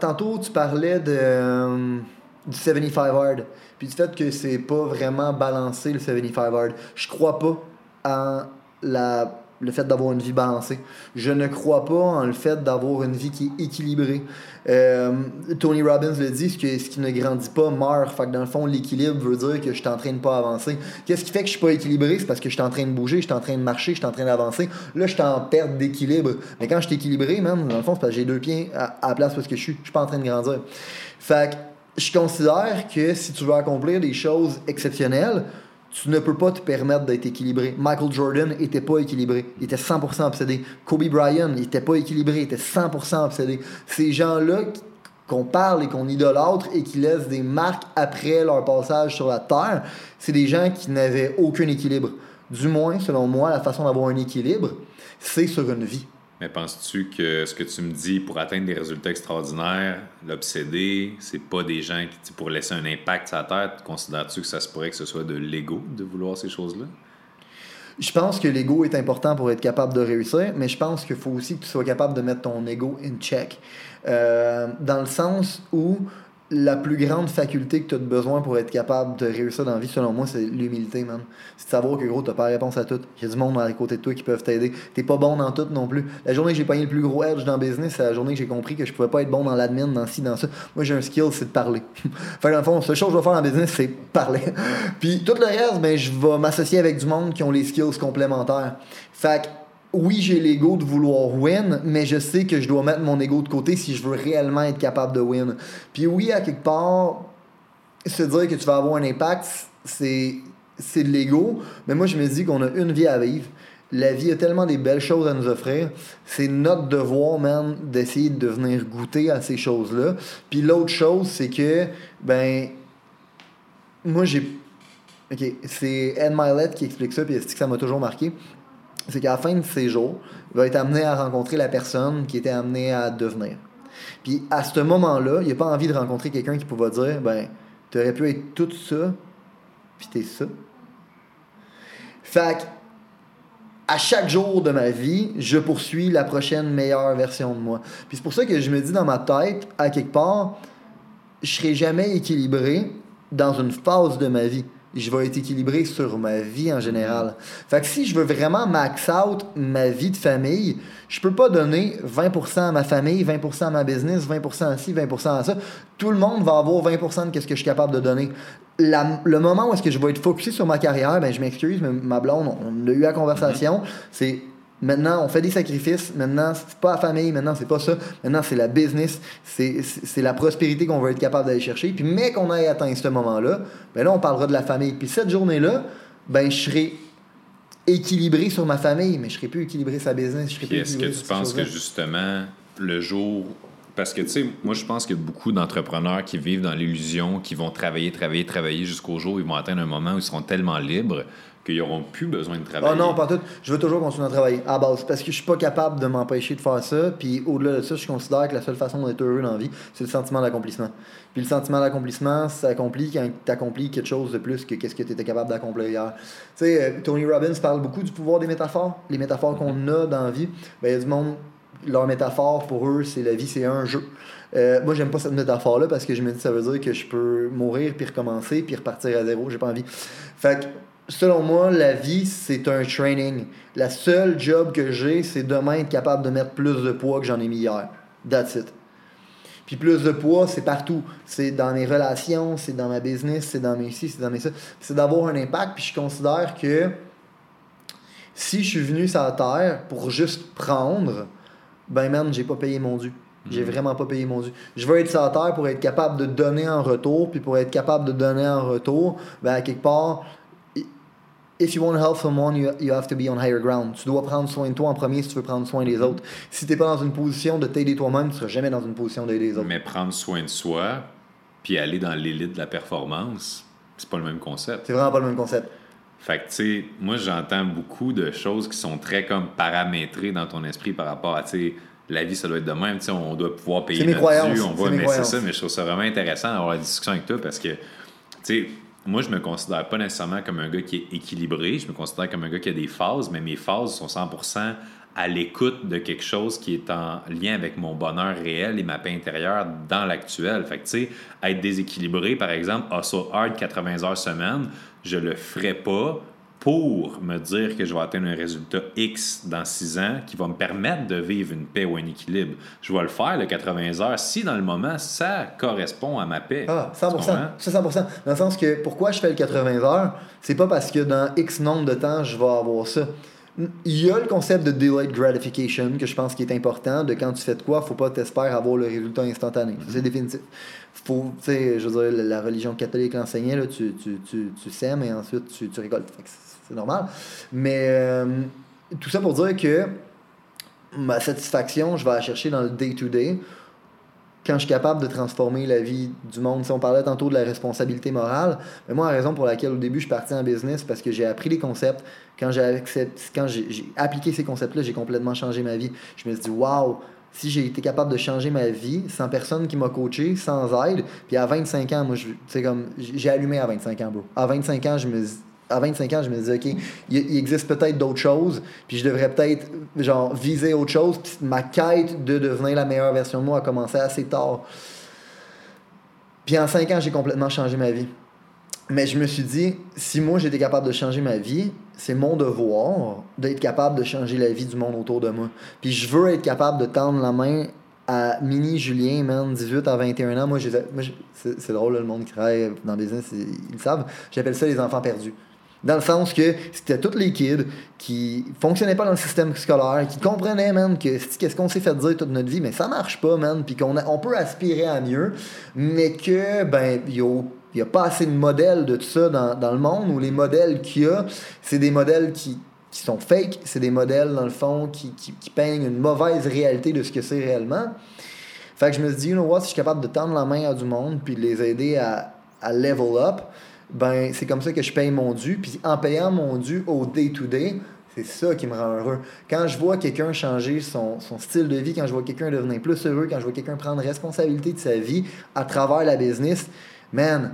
B: tantôt, tu parlais de, euh, du 75 hard. Puis du fait que c'est pas vraiment balancé le 75 hard. Je crois pas en la, le fait d'avoir une vie balancée. Je ne crois pas en le fait d'avoir une vie qui est équilibrée. Euh, Tony Robbins le dit, ce, que, ce qui ne grandit pas meurt. Fait que dans le fond, l'équilibre veut dire que je suis en train de pas avancer. Qu'est-ce qui fait que je suis pas équilibré? C'est parce que je suis en train de bouger, je suis en train de marcher, je suis en train d'avancer. Là, je suis en perte d'équilibre. Mais quand je suis équilibré, man, dans le fond, c'est parce que j'ai deux pieds à, la place est-ce que je suis. Je suis pas en train de grandir. Fait que je considère que si tu veux accomplir des choses exceptionnelles, tu ne peux pas te permettre d'être équilibré. Michael Jordan était pas équilibré. Il était 100% obsédé. Kobe Bryant, il était pas équilibré. Il était 100% obsédé. Ces gens-là qu'on parle et qu'on idolâtre et qui laissent des marques après leur passage sur la Terre, c'est des gens qui n'avaient aucun équilibre. Du moins, selon moi, la façon d'avoir un équilibre, c'est sur une vie.
A: Mais penses-tu que ce que tu me dis pour atteindre des résultats extraordinaires, l'obsédé, c'est pas des gens qui, pour laisser un impact sur la Terre, considères-tu que ça se pourrait que ce soit de l'ego de vouloir ces choses-là?
B: Je pense que l'ego est important pour être capable de réussir, mais je pense qu'il faut aussi que tu sois capable de mettre ton ego in check. Euh, dans le sens où la plus grande faculté que tu as besoin pour être capable de réussir dans la vie, selon moi, c'est l'humilité, man. C'est de savoir que, gros, t'as pas la réponse à tout. Il y a du monde à côté de toi qui peuvent t'aider. T'es pas bon dans tout non plus. La journée que j'ai pogné le plus gros edge dans le business, c'est la journée que j'ai compris que je pouvais pas être bon dans l'admin, dans ci, dans ça. Moi, j'ai un skill, c'est de parler. fait dans le fond, seule chose que je vais faire en business, c'est parler. Puis tout le reste, ben, je vais m'associer avec du monde qui ont les skills complémentaires. Fait que oui, j'ai l'ego de vouloir win, mais je sais que je dois mettre mon ego de côté si je veux réellement être capable de win. Puis oui, à quelque part, se dire que tu vas avoir un impact, c'est c'est de l'ego, mais moi je me dis qu'on a une vie à vivre. La vie a tellement des belles choses à nous offrir. C'est notre devoir, man, d'essayer de venir goûter à ces choses-là. Puis l'autre chose, c'est que, ben, moi j'ai. Ok, c'est Ed Milet qui explique ça, puis ça m'a toujours marqué? C'est qu'à la fin de ses jours, il va être amené à rencontrer la personne qui était amenée à devenir. Puis à ce moment-là, il n'a pas envie de rencontrer quelqu'un qui pouvait dire, ben, tu aurais pu être tout ça, puis t'es ça. Fait à chaque jour de ma vie, je poursuis la prochaine meilleure version de moi. Puis c'est pour ça que je me dis dans ma tête, à quelque part, je serai jamais équilibré dans une phase de ma vie. Je vais être équilibré sur ma vie en général. Fait que si je veux vraiment max out ma vie de famille, je peux pas donner 20% à ma famille, 20% à ma business, 20% à ci, 20% à ça. Tout le monde va avoir 20% de ce que je suis capable de donner. le moment où est-ce que je vais être focusé sur ma carrière, ben je m'excuse, mais ma blonde, on a eu la conversation, c'est Maintenant, on fait des sacrifices. Maintenant, c'est pas la famille. Maintenant, c'est pas ça. Maintenant, c'est la business. C'est la prospérité qu'on va être capable d'aller chercher. Puis, mais qu'on ait atteint ce moment-là, ben là, on parlera de la famille. Puis, cette journée-là, ben, je serai équilibré sur ma famille, mais je serai plus équilibré sur la business.
A: Est-ce que tu penses que justement, le jour parce que, tu sais, moi, je pense qu'il y a beaucoup d'entrepreneurs qui vivent dans l'illusion, qui vont travailler, travailler, travailler jusqu'au jour où ils vont atteindre un moment où ils seront tellement libres qu'ils n'auront plus besoin de travailler.
B: Oh non, pas tout. Je veux toujours continuer à travailler à base parce que je suis pas capable de m'empêcher de faire ça. Puis au-delà de ça, je considère que la seule façon d'être heureux dans la vie, c'est le sentiment d'accomplissement. Puis le sentiment d'accomplissement s'accomplit quand tu accomplis quelque chose de plus que qu'est-ce que tu étais capable d'accomplir hier. Tu sais, euh, Tony Robbins parle beaucoup du pouvoir des métaphores. Les métaphores qu'on a dans la vie, ben, il y a du monde, leur métaphore pour eux, c'est la vie, c'est un jeu. Euh, moi, j'aime pas cette métaphore-là parce que je me dis ça veut dire que je peux mourir puis recommencer puis repartir à zéro. J'ai pas envie. Fait que selon moi, la vie, c'est un training. La seule job que j'ai, c'est demain être capable de mettre plus de poids que j'en ai mis hier. That's it. Puis plus de poids, c'est partout. C'est dans mes relations, c'est dans ma business, c'est dans mes ci, c'est dans mes ça. C'est d'avoir un impact. Puis je considère que si je suis venu sur la terre pour juste prendre, ben man, j'ai pas payé mon dû. J'ai mm. vraiment pas payé mon dû. Je veux être sur la terre pour être capable de donner en retour. Puis pour être capable de donner en retour, ben à quelque part, if you want to help someone, you, you have to be on higher ground. Tu dois prendre soin de toi en premier si tu veux prendre soin des autres. Si tu n'es pas dans une position de t'aider toi-même, tu seras jamais dans une position d'aider les autres.
A: Mais prendre soin de soi, puis aller dans l'élite de la performance, c'est pas le même concept.
B: C'est vraiment pas le même concept.
A: Fait que, tu sais, moi, j'entends beaucoup de choses qui sont très comme paramétrées dans ton esprit par rapport à, tu sais, la vie, ça doit être de même. Tu sais, on doit pouvoir payer notre dû, on voit, mais c'est ça, mais je trouve ça vraiment intéressant d'avoir la discussion avec toi parce que, tu sais, moi, je me considère pas nécessairement comme un gars qui est équilibré. Je me considère comme un gars qui a des phases, mais mes phases sont 100% à l'écoute de quelque chose qui est en lien avec mon bonheur réel et ma paix intérieure dans l'actuel. Fait que, tu sais, être déséquilibré, par exemple, hustle hard 80 heures semaine, je le ferai pas pour me dire que je vais atteindre un résultat X dans 6 ans qui va me permettre de vivre une paix ou un équilibre. Je vais le faire, le 80 heures, si dans le moment, ça correspond à ma paix.
B: Ah, 100%. Ça, 100%. Dans le sens que pourquoi je fais le 80 heures, c'est pas parce que dans X nombre de temps, je vais avoir ça. Il y a le concept de delayed gratification que je pense qui est important, de quand tu fais de quoi, faut pas t'espérer avoir le résultat instantané. C'est définitif. Faut, je veux dire, la religion catholique l'enseignait, tu, tu, tu, tu sèmes et ensuite tu, tu récoltes c'est normal. Mais euh, tout ça pour dire que ma satisfaction, je vais la chercher dans le day-to-day. quand je suis capable de transformer la vie du monde. Si on parlait tantôt de la responsabilité morale, mais moi, la raison pour laquelle au début je suis parti en business, parce que j'ai appris les concepts. Quand j'ai, appliqué ces concepts-là, j'ai complètement changé ma vie. Je me suis dit, waouh, si j'ai été capable de changer ma vie sans personne qui m'a coaché, sans aide, puis à 25 ans, moi, je, comme, j'ai allumé à 25 ans, bro. À 25 ans, je me à 25 ans, je me disais, OK, il, existe peut-être d'autres choses, puis je devrais peut-être, genre, viser autre chose. Puis ma quête de devenir la meilleure version de moi a commencé assez tard. Puis en 5 ans, j'ai complètement changé ma vie. Mais je me suis dit, si moi j'étais capable de changer ma vie, c'est mon devoir d'être capable de changer la vie du monde autour de moi. Puis je veux être capable de tendre la main à Mini Julien, man, 18 à 21 ans. Moi, c'est drôle, le monde qui dans le business, ils le savent. J'appelle ça les enfants perdus. Dans le sens que c'était tous les kids qui fonctionnaient pas dans le système scolaire, qui comprenaient, man, que qu'est-ce qu'on s'est fait dire toute notre vie, mais ça marche pas, man, puis qu'on on peut aspirer à mieux, mais que, ben, il y a, pas assez de modèles de tout ça dans, le monde, ou les modèles qu'il y a, c'est des modèles qui, qui sont fake, c'est des modèles, dans le fond, qui, qui, qui peignent une mauvaise réalité de ce que c'est réellement. Fait que je me suis dit, you know what, si je suis capable de tendre la main à du monde puis de les aider à, à level up, ben c'est comme ça que je paye mon dû. Puis en payant mon dû au day-to-day, c'est ça qui me rend heureux. Quand je vois quelqu'un changer son, son style de vie, quand je vois quelqu'un devenir plus heureux, quand je vois quelqu'un prendre responsabilité de sa vie à travers la business, man,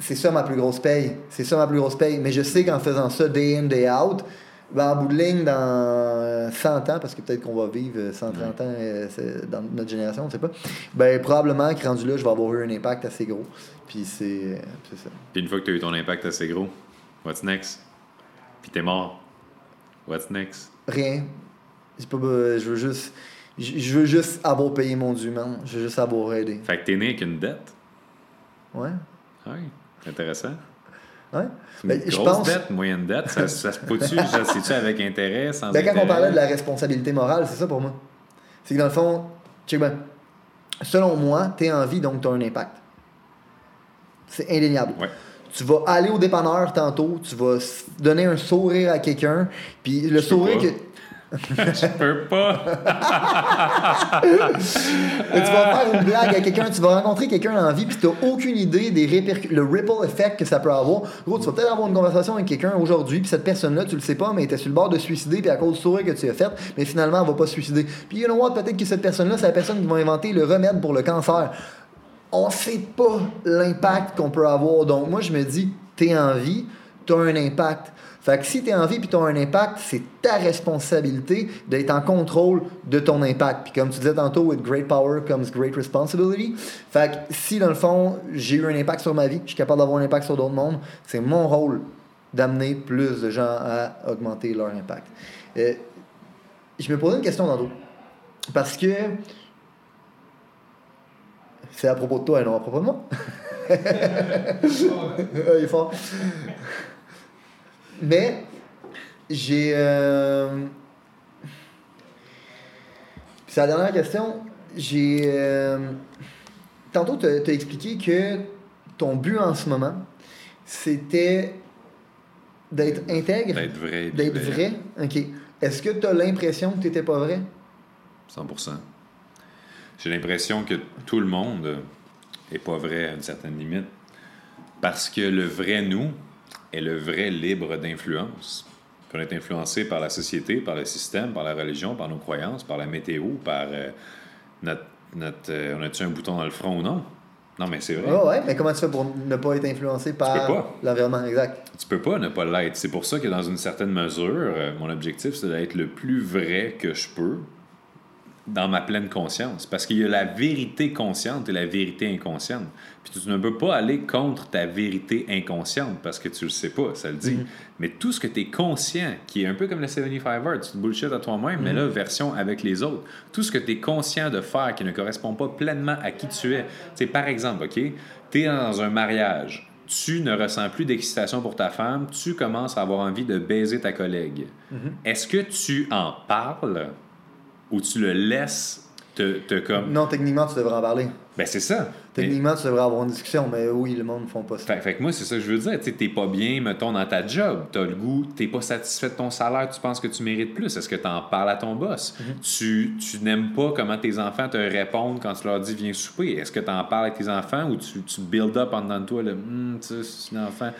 B: c'est- ça ma plus grosse paye. C'est ça ma plus grosse paye. Mais je sais qu'en faisant ça day in, day out, ben, en bout de ligne, dans 100 ans, parce que peut-être qu'on va vivre 130 ans euh, dans notre génération, on ne sait pas, ben, probablement que rendu là, je vais avoir eu un impact assez gros. Puis c'est c'est ça.
A: Puis une fois que tu as eu ton impact assez gros, what's next? Puis t'es mort. What's next?
B: Rien. Pas, be- je veux juste. Je je veux juste avoir payé mon dû, man. Je veux juste avoir aidé.
A: Fait que t'es né avec une dette?
B: Ouais.
A: Oui, intéressant.
B: Ouais. Ben, je pense-
A: dette, moyenne dette, ça, ça se peut-tu? Je sais-tu avec intérêt, sans
B: Ben, quand
A: intérêt?
B: on parlait de la responsabilité morale, c'est ça pour moi. C'est que dans le fond, check bien. Selon moi, tu es en vie, donc tu as un impact. C'est indéniable.
A: Ouais.
B: Tu vas aller au dépanneur tantôt, tu vas donner un sourire à quelqu'un, puis le sourire
A: pas.
B: que.
A: Je peux pas.
B: tu vas faire une blague à quelqu'un, tu vas rencontrer quelqu'un en vie, puis tu aucune idée des le ripple effect que ça peut avoir. Gros, tu vas peut-être avoir une conversation avec quelqu'un aujourd'hui, puis cette personne-là, tu le sais pas, mais elle était sur le bord de suicider, puis à cause du sourire que tu as fait, mais finalement, elle va pas se suicider. Puis, you know what, peut-être que cette personne-là, c'est la personne qui va inventer le remède pour le cancer. On sait pas l'impact qu'on peut avoir. Donc, moi, je me dis, t'es en vie, t'as un impact. Fait que si t'es en vie puis t'as un impact, c'est ta responsabilité d'être en contrôle de ton impact. Puis comme tu disais tantôt, with great power comes great responsibility. Fait que si dans le fond, j'ai eu un impact sur ma vie, je suis capable d'avoir un impact sur d'autres mondes, c'est mon rôle d'amener plus de gens à augmenter leur impact. Euh, je me posais une question tantôt. Parce que c'est à propos de toi et non à propos de moi. Il est fort. Mais j'ai. euh, c'est la dernière question. J'ai. euh, Tantôt, tu as expliqué que ton but en ce moment, c'était d'être intègre,
A: D'être vrai.
B: d'être vrai. Ok. Est-ce que tu as l'impression que tu n'étais pas vrai?
A: 100%. J'ai l'impression que tout le monde est pas vrai à une certaine limite. Parce que le vrai nous est le vrai libre d'influence. On est influencé par la société, par le système, par la religion, par nos croyances, par la météo, par euh, notre. notre euh, on a-tu un bouton dans le front ou non? Non, mais c'est vrai.
B: Ah ouais, mais comment tu fais pour ne pas être influencé par l'environnement exact?
A: Tu peux pas ne pas l'être. C'est pour ça que dans une certaine mesure, euh, mon objectif, c'est d'être le plus vrai que je peux dans ma pleine conscience. Parce qu'il y a la vérité consciente et la vérité inconsciente. Puis tu ne peux pas aller contre ta vérité inconsciente parce que tu le sais pas, ça le dit. Mais tout ce que tu es conscient, qui est un peu comme le 75 Hard, tu te bullshit à toi-même, mais là, version avec les autres. Tout ce que tu es conscient de faire qui ne correspond pas pleinement à qui tu es. C'est par exemple, OK, tu es dans un mariage tu ne ressens plus d'excitation pour ta femme, tu commences à avoir envie de baiser ta collègue. Est-ce que tu en parles ou tu le laisses te, te comme...
B: Non, techniquement, tu devrais en parler.
A: Ben c'est ça. Mais-
B: Techniquement, tu devrais avoir une discussion, mais oui, le monde ne font pas ça.
A: Fait, fait que moi, c'est ça que je veux dire. Tu sais, t'es pas bien, mettons, dans ta job. T'as le goût, t'es pas satisfait de ton salaire, tu penses que tu mérites plus. Est-ce que t'en parles à ton boss? Tu, tu n'aimes pas comment tes enfants te répondent quand tu leur dis viens souper. Est-ce que t'en parles avec tes enfants ou tu, tu build up en dedans de toi le Hum, tu sais, c'est un enfant?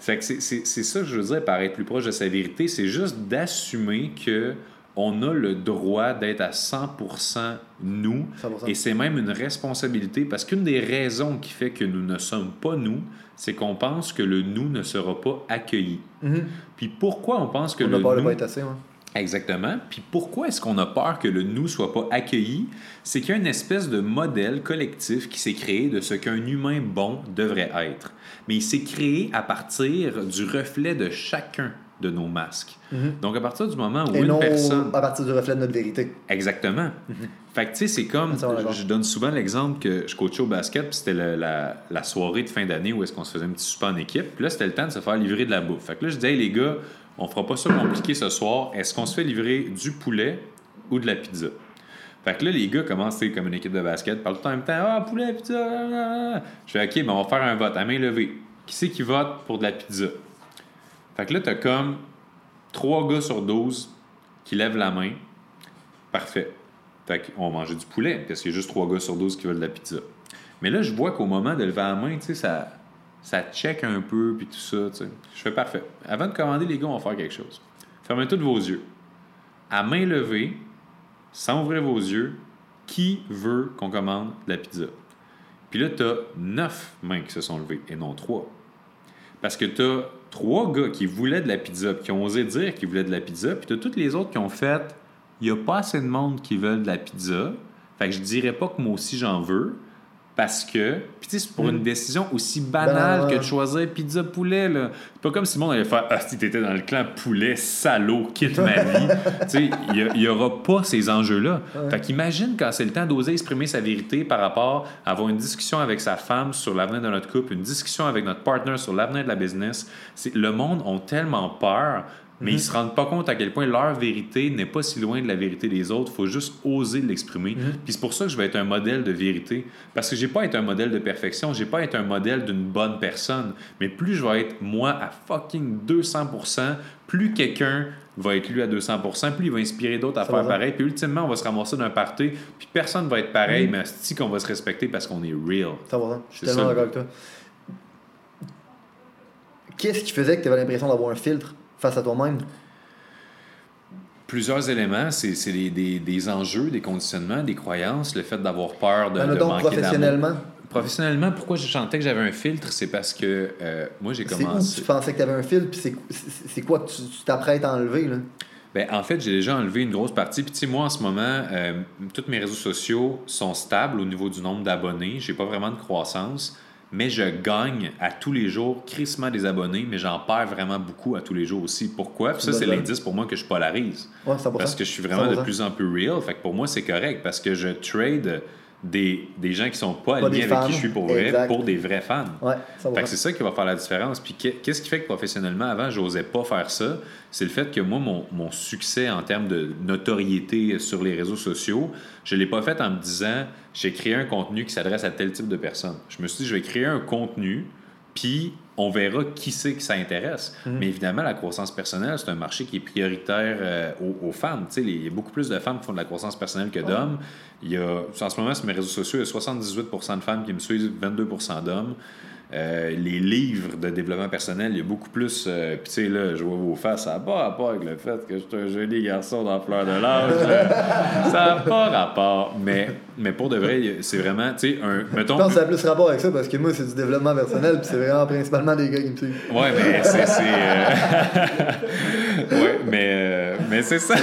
A: Fait que c'est ça que je veux dire par être plus proche de sa vérité. C'est juste d'assumer que on a le droit d'être à 100% nous
B: 100%.
A: et c'est même une responsabilité parce qu'une des raisons qui fait que nous ne sommes pas nous, c'est qu'on pense que le nous ne sera pas accueilli.
B: Mhm.
A: Puis pourquoi on pense que
B: On
A: le nous...
B: être assez, ouais.
A: Exactement. Puis pourquoi est-ce qu'on a peur que le nous soit pas accueilli? C'est qu'il y a une espèce de modèle collectif qui s'est créé de ce qu'un humain bon devrait être. Mais il s'est créé à partir du reflet de chacun de nos masques. Donc, à partir du moment où
B: Et
A: une
B: non
A: personne...
B: à partir du reflet de notre vérité.
A: Exactement. Fait que, tu sais, c'est comme. Je donne souvent l'exemple que je coachais au basket, puis c'était la, la soirée de fin d'année où est-ce qu'on se faisait un petit souper en équipe. Puis là, c'était le temps de se faire livrer de la bouffe. Fait que là, je disais, hey, les gars, on fera pas ça compliqué ce soir. Est-ce qu'on se fait livrer du poulet ou de la pizza? Fait que là, les gars commencent, comme une équipe de basket, parlent tout en même temps, ah, poulet, pizza, ah, ah, ah. Je fais, OK, ben, on va faire un vote à main levée. Qui c'est qui vote pour de la pizza? Fait que là, t'as comme trois gars sur 12 qui lèvent la main. Parfait. Fait qu'on manger du poulet, parce qu'il y a juste trois gars sur 12 qui veulent de la pizza. Mais là, je vois qu'au moment de lever la main, tu sais, ça, ça check un peu, puis tout ça, tu sais. Je fais parfait. Avant de commander, les gars, on va faire quelque chose. Fermez tous vos yeux. À main levée, sans ouvrir vos yeux, qui veut qu'on commande de la pizza? Puis là, tu as neuf mains qui se sont levées, et non trois. Parce que tu as trois gars qui voulaient de la pizza, puis qui ont osé dire qu'ils voulaient de la pizza, puis as toutes les autres qui ont fait il n'y a pas assez de monde qui veulent de la pizza. Fait que je dirais pas que moi aussi j'en veux. Parce que, puis tu sais, c'est pour une décision aussi banale
B: Ben, ouais.
A: que de choisir pizza poulet, là. C'est pas comme si le monde allait faire Ah, si t'étais dans le clan poulet, salaud, quitte ma vie. tu sais, il n'y aura pas ces enjeux-là. Fait qu'imagine quand c'est le temps d'oser exprimer sa vérité par rapport à avoir une discussion avec sa femme sur l'avenir de notre couple, une discussion avec notre partner sur l'avenir de la business. Le monde ont tellement peur mais ils se rendent pas compte à quel point leur vérité n'est pas si loin de la vérité des autres. Il faut juste oser l'exprimer. Puis c'est pour ça que je vais être un modèle de vérité. Parce que j'ai pas être un modèle de perfection, j'ai pas être un modèle d'une bonne personne. Mais plus je vais être moi à fucking 200%, plus quelqu'un va être lui à 200%, plus il va inspirer d'autres à faire pareil. Puis ultimement, on va se ramasser d'un party, puis personne va être pareil, mais si qu'on va se respecter parce qu'on est real.
B: Ça va, je suis tellement d'accord avec toi. Qu'est-ce qui faisait que tu avais l'impression d'avoir un filtre? Face à toi-même?
A: Plusieurs éléments, c'est c'est des, des- des enjeux, des conditionnements, des croyances, le fait d'avoir peur de,
B: Ben,
A: de manquer
B: professionnellement,
A: Professionnellement, pourquoi je chantais que j'avais un filtre, c'est parce que euh, moi j'ai
B: où
A: commencé.
B: tu pensais que tu avais un filtre, puis c'est- quoi que tu t'apprêtes à enlever, là?
A: Ben, en fait, j'ai déjà enlevé une grosse partie. Puis, tu sais, moi, en ce moment, euh, tous mes réseaux sociaux sont stables au niveau du nombre d'abonnés. J'ai pas vraiment de croissance, mais je gagne à tous les jours crissement des abonnés, mais j'en perds vraiment beaucoup à tous les jours aussi. Pourquoi? Puis ça, c'est l'indice pour moi que je polarise.
B: Ouais, 100%.
A: Parce que je suis vraiment de
B: 100%.
A: plus en plus real. Fait que pour moi, c'est correct parce que je trade des, des gens qui sont pas
B: Pas
A: alignés avec qui je suis pour vrai
B: Exact.
A: pour des vrais fans.
B: Ouais,
A: Fait que c'est ça qui va faire la différence. Puis qu'est- qu'est-ce qui fait que professionnellement, avant, j'osais pas faire ça? C'est le fait que moi, mon, mon succès en termes de notoriété sur les réseaux sociaux, je l'ai pas fait en me disant, j'ai créé un contenu qui s'adresse à tel type de personnes. Je me suis dit, je vais créer un contenu, puis on verra qui c'est que ça intéresse.
B: Mhm.
A: Mais évidemment, la croissance personnelle, c'est un marché qui est prioritaire euh, aux, aux femmes. Il y a beaucoup plus de femmes qui font de la croissance personnelle que d'hommes. Il y a, en ce moment, sur mes réseaux sociaux, il y a 78 de femmes qui me suivent, 22 d'hommes. Euh, les livres de développement personnel, il y a beaucoup plus. euh, Puis, tu sais, là, je vois vos faces, ça n'a pas rapport avec le fait que je suis un joli garçon dans fleur de l'âge. ça n'a pas rapport. Mais, mais pour de vrai, c'est vraiment, tu sais, un. Mettons.
B: Je pense que ça a plus rapport avec ça parce que moi, c'est du développement personnel, puis c'est vraiment principalement des gars qui me suivent.
A: Ouais, mais c'est. euh, ouais, mais, mais c'est ça.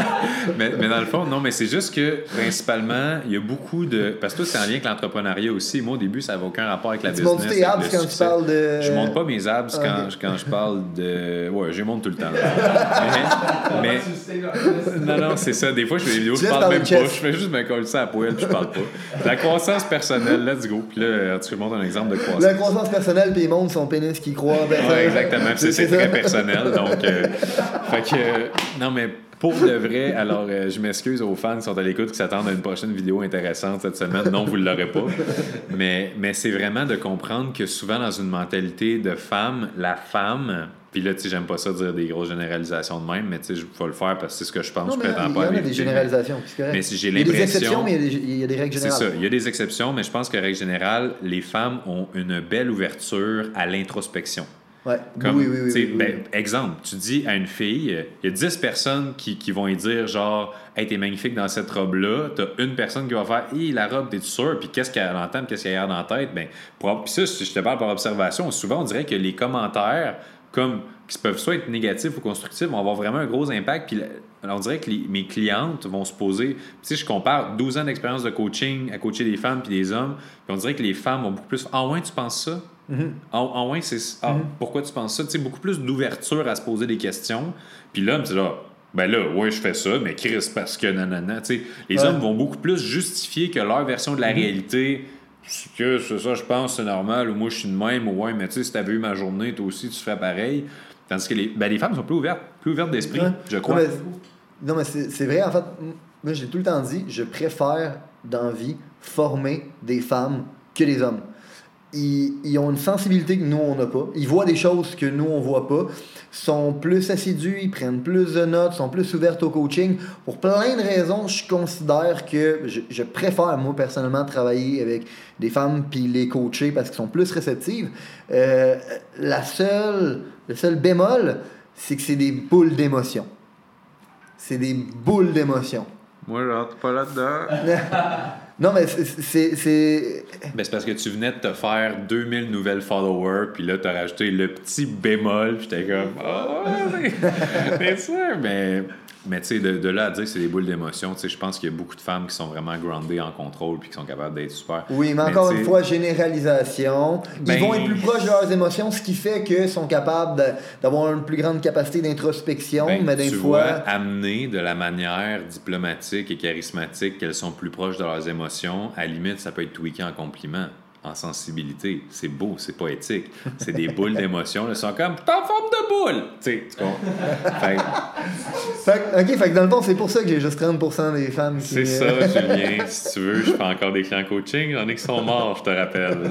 A: mais, mais dans le fond, non, mais c'est juste que principalement, il y a beaucoup de. Parce que tout, c'est en lien avec l'entrepreneuriat aussi. Moi, au début, ça n'avait aucun rapport avec la
B: Tu
A: business.
B: montes tes abs quand tu parles de.
A: Je monte pas mes abs
B: Ah,
A: quand, quand je parle de. Ouais, je les monte tout le temps. mais. mais- non, non, c'est ça. Des fois, je fais des vidéos,
B: Tu
A: je
B: laisses
A: parle même pas. Je fais juste me coller ça à poêle, puis je parle pas. La croissance personnelle, let's go. Puis là, tu montres un exemple de croissance.
B: La croissance personnelle, puis il montre son pénis qui croit. Ben,
A: Ouais, exactement. C'est très personnel. Donc, euh, fait que, euh, non, mais pour de vrai, alors euh, je m'excuse aux fans qui sont à l'écoute qui s'attendent à une prochaine vidéo intéressante cette semaine. Non, vous ne l'aurez pas. Mais, mais c'est vraiment de comprendre que souvent, dans une mentalité de femme, la femme. Puis là, tu sais, j'aime pas ça dire des grosses généralisations de même, mais tu sais, je vais le faire parce que c'est ce que je pense.
B: Non,
A: je
B: mais il y
A: prétends pas à
B: a des généralisations, c'est correct.
A: Mais si j'ai
B: Il y a des
A: l'impression-
B: exceptions, mais il y a des- il y a des règles
A: C'est
B: générales.
A: ça. Il y a des exceptions, mais je pense que, règle générale, les femmes ont une belle ouverture à l'introspection.
B: Ouais.
A: Comme,
B: oui, oui, oui.
A: sais,
B: oui, oui.
A: ben, exemple, tu dis à une fille, il y a 10 personnes qui, qui vont lui dire genre, hey, t'es magnifique dans cette robe-là. T'as une personne qui va faire, hey, la robe, t'es sûr? Puis qu'est-ce qu'elle entend, qu'est-ce qu'elle a dans la tête? Ben, pour- puis ça, si je te parle par observation, souvent on dirait que les commentaires, comme qui peuvent soit être négatifs ou constructifs vont avoir vraiment un gros impact. Puis on dirait que les- mes clientes vont se poser. Sais, je compare 12 ans d'expérience de coaching à coacher des femmes puis des hommes. Puis on dirait que les femmes vont beaucoup plus. Ah ouais, tu penses ça? Ah, ah ouais, c'est. Ah, pourquoi tu penses ça? Tu sais, beaucoup plus d'ouverture à se poser des questions. Puis l'homme, c'est là. Ben là, ouais, je fais ça, mais Chris, parce que nanana. Tu sais, les
B: Ouais.
A: hommes vont beaucoup plus justifier que leur version de la réalité. C'est que c'est ça, je pense, c'est normal, ou moi je suis de même, ou ouais, mais tu sais, si t'avais eu ma journée, toi aussi, tu ferais pareil. Tandis que les, ben, les femmes sont plus ouvertes, plus ouvertes d'esprit,
B: Ouais.
A: je crois.
B: Non, mais, non, mais c'est vrai, en fait, moi j'ai tout le temps dit, je préfère dans vie former des femmes que des hommes. Ils, ils ont une sensibilité que nous on n'a pas. Ils voient des choses que nous on voit pas. sont plus assidus, ils prennent plus de notes, sont plus ouvertes au coaching. Pour plein de raisons, je considère que je, je préfère, moi, personnellement, travailler avec des femmes puis les coacher parce qu'elles sont plus réceptives. Euh, la seule, le seul bémol, c'est que c'est des boules d'émotion. C'est des boules d'émotion.
A: Moi, je rentre pas là-dedans.
B: Non, mais c'est-
A: Ben, c'est parce que tu venais de te faire 2000 nouvelles followers, puis là, t'as rajouté le petit bémol, puis t'es comme, oh, ouais, c'est sûr, mais, mais tu sais, de, de là à dire que c'est des boules d'émotion, tu sais, je pense qu'il y a beaucoup de femmes qui sont vraiment groundées en contrôle, puis qui sont capables d'être super.
B: Oui, mais encore une fois, généralisation.
A: Ben-
B: Ils vont être plus proches de leurs émotions, ce qui fait qu'ils sont capables d'avoir une plus grande capacité d'introspection,
A: ben,
B: mais des
A: tu
B: fois.
A: vois, amener de la manière diplomatique et charismatique qu'elles sont plus proches de leurs émotions, à la limite, ça peut être tweaké en compliment. En sensibilité. C'est beau, c'est poétique. C'est des boules d'émotions. Elles sont comme, t'es en forme de boule! Tu sais,
B: ok, fait que dans le fond, c'est pour ça que j'ai juste 30% des femmes qui.
A: C'est ça, Julien. Si tu veux, je fais encore des clients coaching. J'en ai qui sont morts, je te rappelle.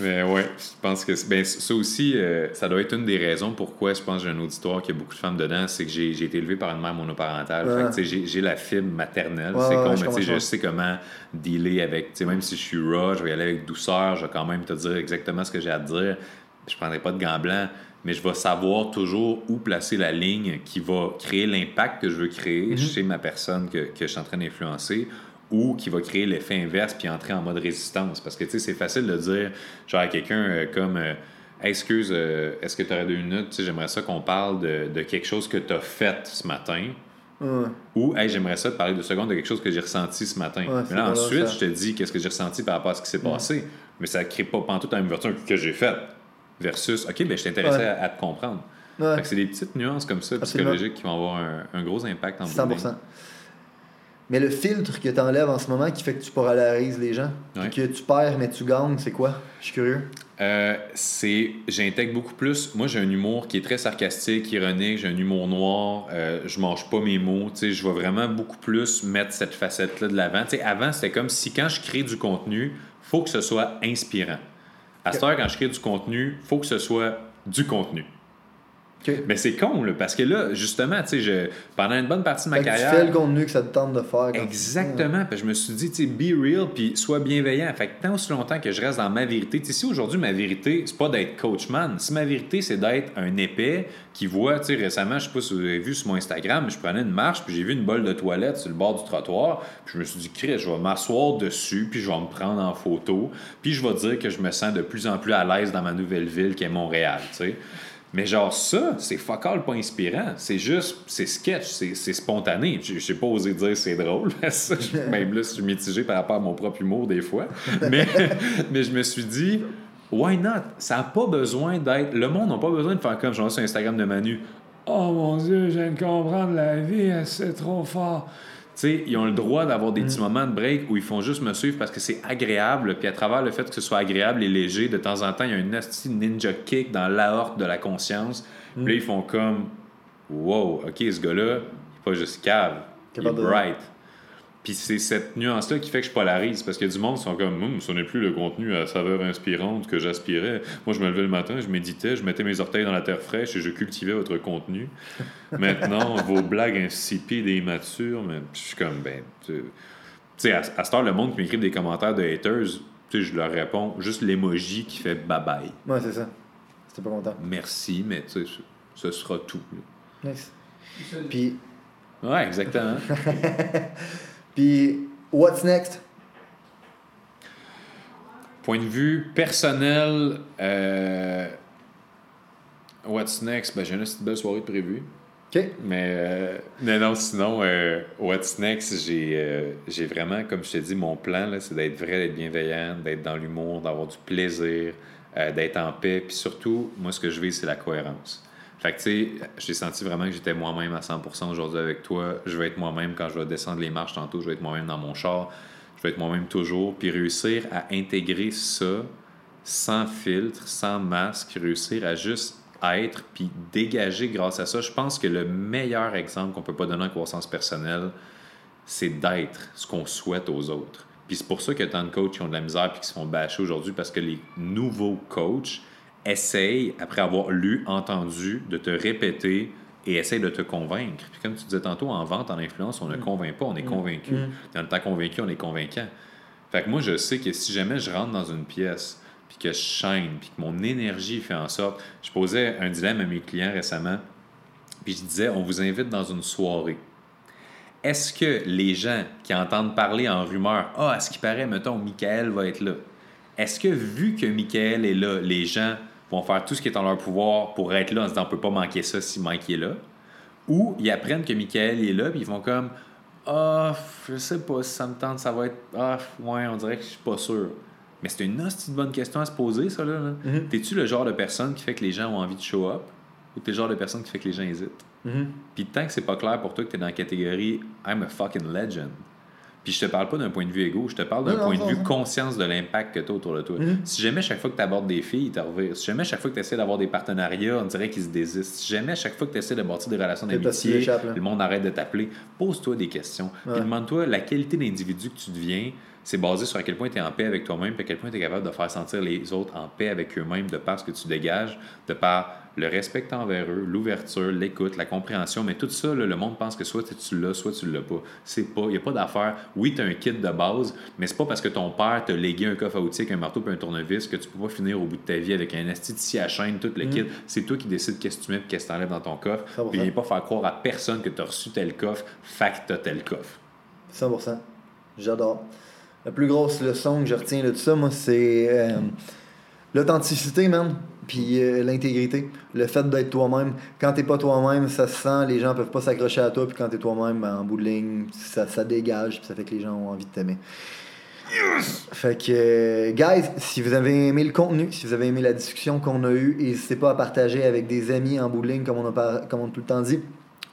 A: Mais ouais, je pense que ben, ça aussi, euh, ça doit être une des raisons pourquoi je pense que j'ai un auditoire qui a beaucoup de femmes dedans, c'est que j'ai j'ai été élevé par une mère monoparentale. Fait que, j'ai j'ai la fibre maternelle.
B: Ouais,
A: c'est con,
B: je
A: mais
B: comprends.
A: je sais comment dealer avec. Même si je suis raw, je vais y aller avec douceur, je vais quand même te dire exactement ce que j'ai à te dire. Je prendrai pas de gants blancs, mais je vais savoir toujours où placer la ligne qui va créer l'impact que je veux créer
B: Mm-hmm.
A: chez ma personne que, que je suis en train d'influencer ou qui va créer l'effet inverse puis entrer en mode résistance. Parce que, tu sais, c'est facile de dire, genre, à quelqu'un euh, comme... euh, Hey, excuse, euh, est-ce que tu aurais deux minutes? J'aimerais ça qu'on parle de, de quelque chose que tu as fait ce matin.
B: ouais.
A: Ou, hey, j'aimerais ça te parler deux secondes de quelque chose que j'ai ressenti ce matin.
B: Ouais,
A: Mais là, ensuite, je te dis qu'est-ce que j'ai ressenti par rapport à ce qui s'est passé. Mais ça ne crée pas pantoute la même version que j'ai faite. Versus, OK, ben, je t'intéressais à, à te comprendre. C'est des petites nuances comme ça,
B: Absolument.
A: psychologiques, qui vont avoir un, un gros impact en bout de
B: 100%. Mais le filtre que tu enlèves en ce moment qui fait que tu polarises les gens,
A: Ouais.
B: que tu perds mais tu gagnes, c'est quoi? Je suis curieux.
A: Euh, c'est j'intègre beaucoup plus. Moi j'ai un humour qui est très sarcastique ironique j'ai un humour noir euh, je mange pas mes mots tu sais je vais vraiment beaucoup plus mettre cette facette là de l'avant. Tu sais avant c'était comme si quand je crée du contenu faut que ce soit inspirant. À cette heure quand je crée du contenu faut que ce soit du contenu Mais c'est con là parce que là justement tu sais je pendant une bonne partie de ma
B: Fait que tu
A: carrière
B: fais le contenu que ça te tente de faire.
A: Exactement. Puis je me suis dit, tu sais, be real, puis sois bienveillant. Fait que tant aussi longtemps que je reste dans ma vérité, tu sais, si aujourd'hui ma vérité, c'est pas d'être coachman, si ma vérité, c'est d'être un épais qui voit, tu sais, récemment, je sais pas si vous avez vu sur mon Instagram, je prenais une marche, puis j'ai vu une bolle de toilette sur le bord du trottoir, puis je me suis dit, Chris, je vais m'asseoir dessus, puis je vais me prendre en photo, puis je vais dire que je me sens de plus en plus à l'aise dans ma nouvelle ville qui est Montréal, tu sais. Mais genre ça, c'est fuck all pas inspirant. C'est juste, c'est sketch, c'est spontané. Je j'ai pas osé dire c'est drôle. Ça, je- Même là, je suis mitigé par rapport à mon propre humour des fois. Mais, mais je me suis dit, why not? Ça n'a pas besoin d'être... Le monde n'a pas besoin de faire comme je vois sur Instagram de Manu. Oh mon Dieu, je viens de comprendre la vie, c'est trop fort. Tu sais, ils ont le droit d'avoir des petits moments de break où ils font juste me suivre parce que c'est agréable. Puis à travers le fait que ce soit agréable et léger, de temps en temps, il y a un asti ninja kick dans l'aorte de la conscience. Puis là, ils font comme Wow, OK, ce gars-là, il est pas juste cave, il est bright. Puis c'est cette nuance-là qui fait que je polarise, parce que du monde sont comme, Hum, ce n'est plus le contenu à saveur inspirante que j'aspirais. Moi, je me levais le matin, je méditais, je mettais mes orteils dans la terre fraîche et je cultivais votre contenu. Maintenant, vos blagues insipides et immatures, mais je suis comme, ben, tu sais, à, à cette heure, le monde qui m'écrit des commentaires de haters, tu sais, je leur réponds juste l'emoji qui fait bye bye.
B: Ouais, c'est ça. C'était pas content.
A: Merci, mais tu sais, ce, ce sera tout. là.
B: Nice. Puis,
A: Ouais, exactement.
B: puis, what's next?
A: Point de vue personnel, euh, What's next? Ben, j'ai une petite belle soirée de prévue.
B: OK.
A: Mais, euh, mais non, sinon, euh, What's Next, j'ai euh, j'ai vraiment, comme je t'ai dit, mon plan, là, c'est d'être vrai, d'être bienveillant, d'être dans l'humour, d'avoir du plaisir, euh, d'être en paix. Puis surtout, moi, ce que je vis, c'est la cohérence. Fait que, tu sais, j'ai senti vraiment que j'étais moi-même à 100% aujourd'hui avec toi. Je vais être moi-même quand je vais descendre les marches tantôt. Je vais être moi-même dans mon char. Je vais être moi-même toujours. Puis réussir à intégrer ça sans filtre, sans masque, réussir à juste être puis dégager grâce à ça. Je pense que le meilleur exemple qu'on peut pas donner en croissance personnelle, c'est d'être ce qu'on souhaite aux autres. Puis c'est pour ça que tant de coachs qui ont de la misère puis qui se font bâcher aujourd'hui parce que les nouveaux coachs essayent, après avoir lu, entendu, de te répéter et essayent de te convaincre. Puis comme tu disais tantôt, en vente, en influence, on ne convainc pas, on est convaincu. Dans le temps convaincu, on est convaincant. Fait que moi, je sais que si jamais je rentre dans une pièce, puis que je chaîne, puis que mon énergie fait en sorte... Je posais un dilemme à mes clients récemment, puis je disais, on vous invite dans une soirée. Est-ce que les gens qui entendent parler en rumeur, ah, à ce qui paraît, mettons, Michael va être là, est-ce que vu que Michael est là, les gens vont faire tout ce qui est en leur pouvoir pour être là en se disant, on peut pas manquer ça si Mike est là? Ou ils apprennent que Michael est là, puis ils font comme, ah, je sais pas si ça me tente, ça va être, ah, ouais, on dirait que je suis pas sûr. Mais c'est une hostie de bonne question à se poser, ça, là.
B: Mhm.
A: T'es-tu le genre de personne qui fait que les gens ont envie de show up? Ou t'es le genre de personne qui fait que les gens hésitent?
B: Mhm.
A: Puis tant que c'est pas clair pour toi que t'es dans la catégorie I'm a fucking legend. Puis je te parle pas d'un point de vue égo, je te parle d'un point de vue conscience de l'impact que t'as autour de toi.
B: Mhm.
A: Si jamais chaque fois que tu abordes des filles, ils te revirent. Si jamais chaque fois que tu essaies d'avoir des partenariats, on dirait qu'ils se désistent. Si jamais chaque fois que tu essaies de bâtir des relations
B: tu
A: d'amitié, le monde arrête de t'appeler, pose-toi des questions.
B: Ouais.
A: Puis demande-toi la qualité d'individu que tu deviens. C'est basé sur à quel point tu es en paix avec toi-même, puis à quel point tu es capable de faire sentir les autres en paix avec eux-mêmes, de par ce que tu dégages, de par le respect envers eux, l'ouverture, l'écoute, la compréhension. Mais tout ça, là, le monde pense que soit tu l'as, soit tu l'as pas. C'est pas, il n'y a pas d'affaire. Oui, tu as un kit de base, mais c'est pas parce que ton père t'a légué un coffre à outils un marteau et un tournevis que tu peux pas finir au bout de ta vie avec un asti à chaîne, tout le kit. C'est toi qui décides qu'est-ce que tu mets et qu'est-ce que tu enlèves dans ton coffre.
B: 100%.
A: Puis viens pas faire croire à personne que tu as reçu tel coffre, fait que t'as tel coffre.
B: 100%. J'adore. La plus grosse leçon que je retiens de tout ça, moi, c'est euh, l'authenticité, man. Puis euh, l'intégrité. Le fait d'être toi-même. Quand t'es pas toi-même, ça se sent, les gens peuvent pas s'accrocher à toi. Puis quand t'es toi-même, ben, en bout de ligne, ça, ça dégage. Puis ça fait que les gens ont envie de t'aimer. Fait que, euh, guys, si vous avez aimé le contenu, si vous avez aimé la discussion qu'on a eue, n'hésitez pas à partager avec des amis en bout de ligne, comme on a, par- comme on a tout le temps dit.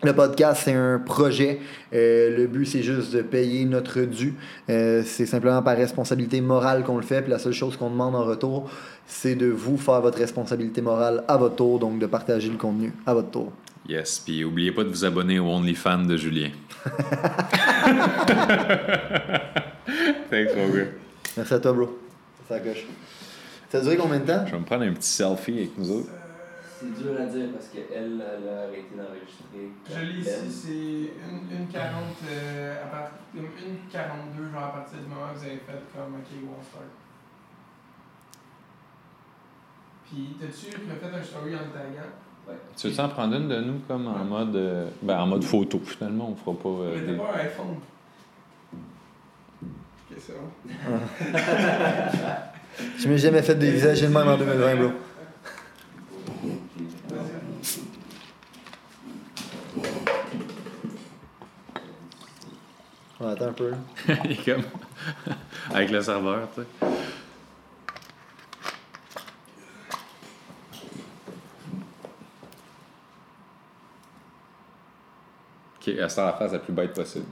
B: Le podcast, c'est un projet. Euh, le but, c'est juste de payer notre dû. Euh, c'est simplement par responsabilité morale qu'on le fait. Puis la seule chose qu'on demande en retour, c'est de vous faire votre responsabilité morale à votre tour, donc de partager le contenu à votre tour.
A: Yes, puis oubliez pas de vous abonner au OnlyFans de Julien. Thanks, mon gars.
B: Merci à toi, bro. Ça coche. Ça a duré combien de temps?
A: Je vais me prendre un petit selfie avec nous autres.
C: C'est dur à dire parce qu'elle, elle a arrêté d'enregistrer.
D: Je lis ici, c'est une, une 40, euh, à part, une, une 42, genre à partir du moment où vous avez fait comme OK, go, on start. Puis, t'as-tu refait un story en le taguant?
A: Tu veux en prendre une de nous comme en mode euh, ben, en mode photo finalement on fera pas euh,
D: Mais
A: des-
D: t'as pas un iPhone. Ok, c'est bon.
B: Je m'ai jamais fait des visages de même en 2020, bro. On attend un peu.
A: Il est comme avec le serveur tu sais. Ok, à ça la face la plus bête possible.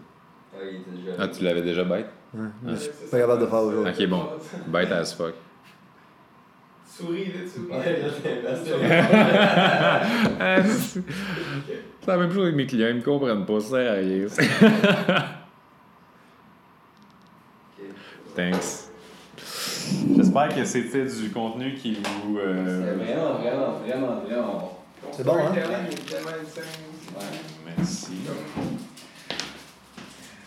C: Ah, il était déjà.
A: Ah, tu l'avais déjà bête?
B: Ouais, je suis pas capable de faire aujourd'hui.
A: Ok, bon. Bête as fuck.
D: Souris, là, tu
C: c'est c'est-
A: Ah, c'est c'est la même chose avec mes clients, ils me comprennent pas, à rien. Thanks. J'espère que c'était du contenu qui vous.
C: C'est
A: euh,
C: vraiment, vraiment, vraiment, vraiment bon.
B: C'est bon, hein?
A: Merci.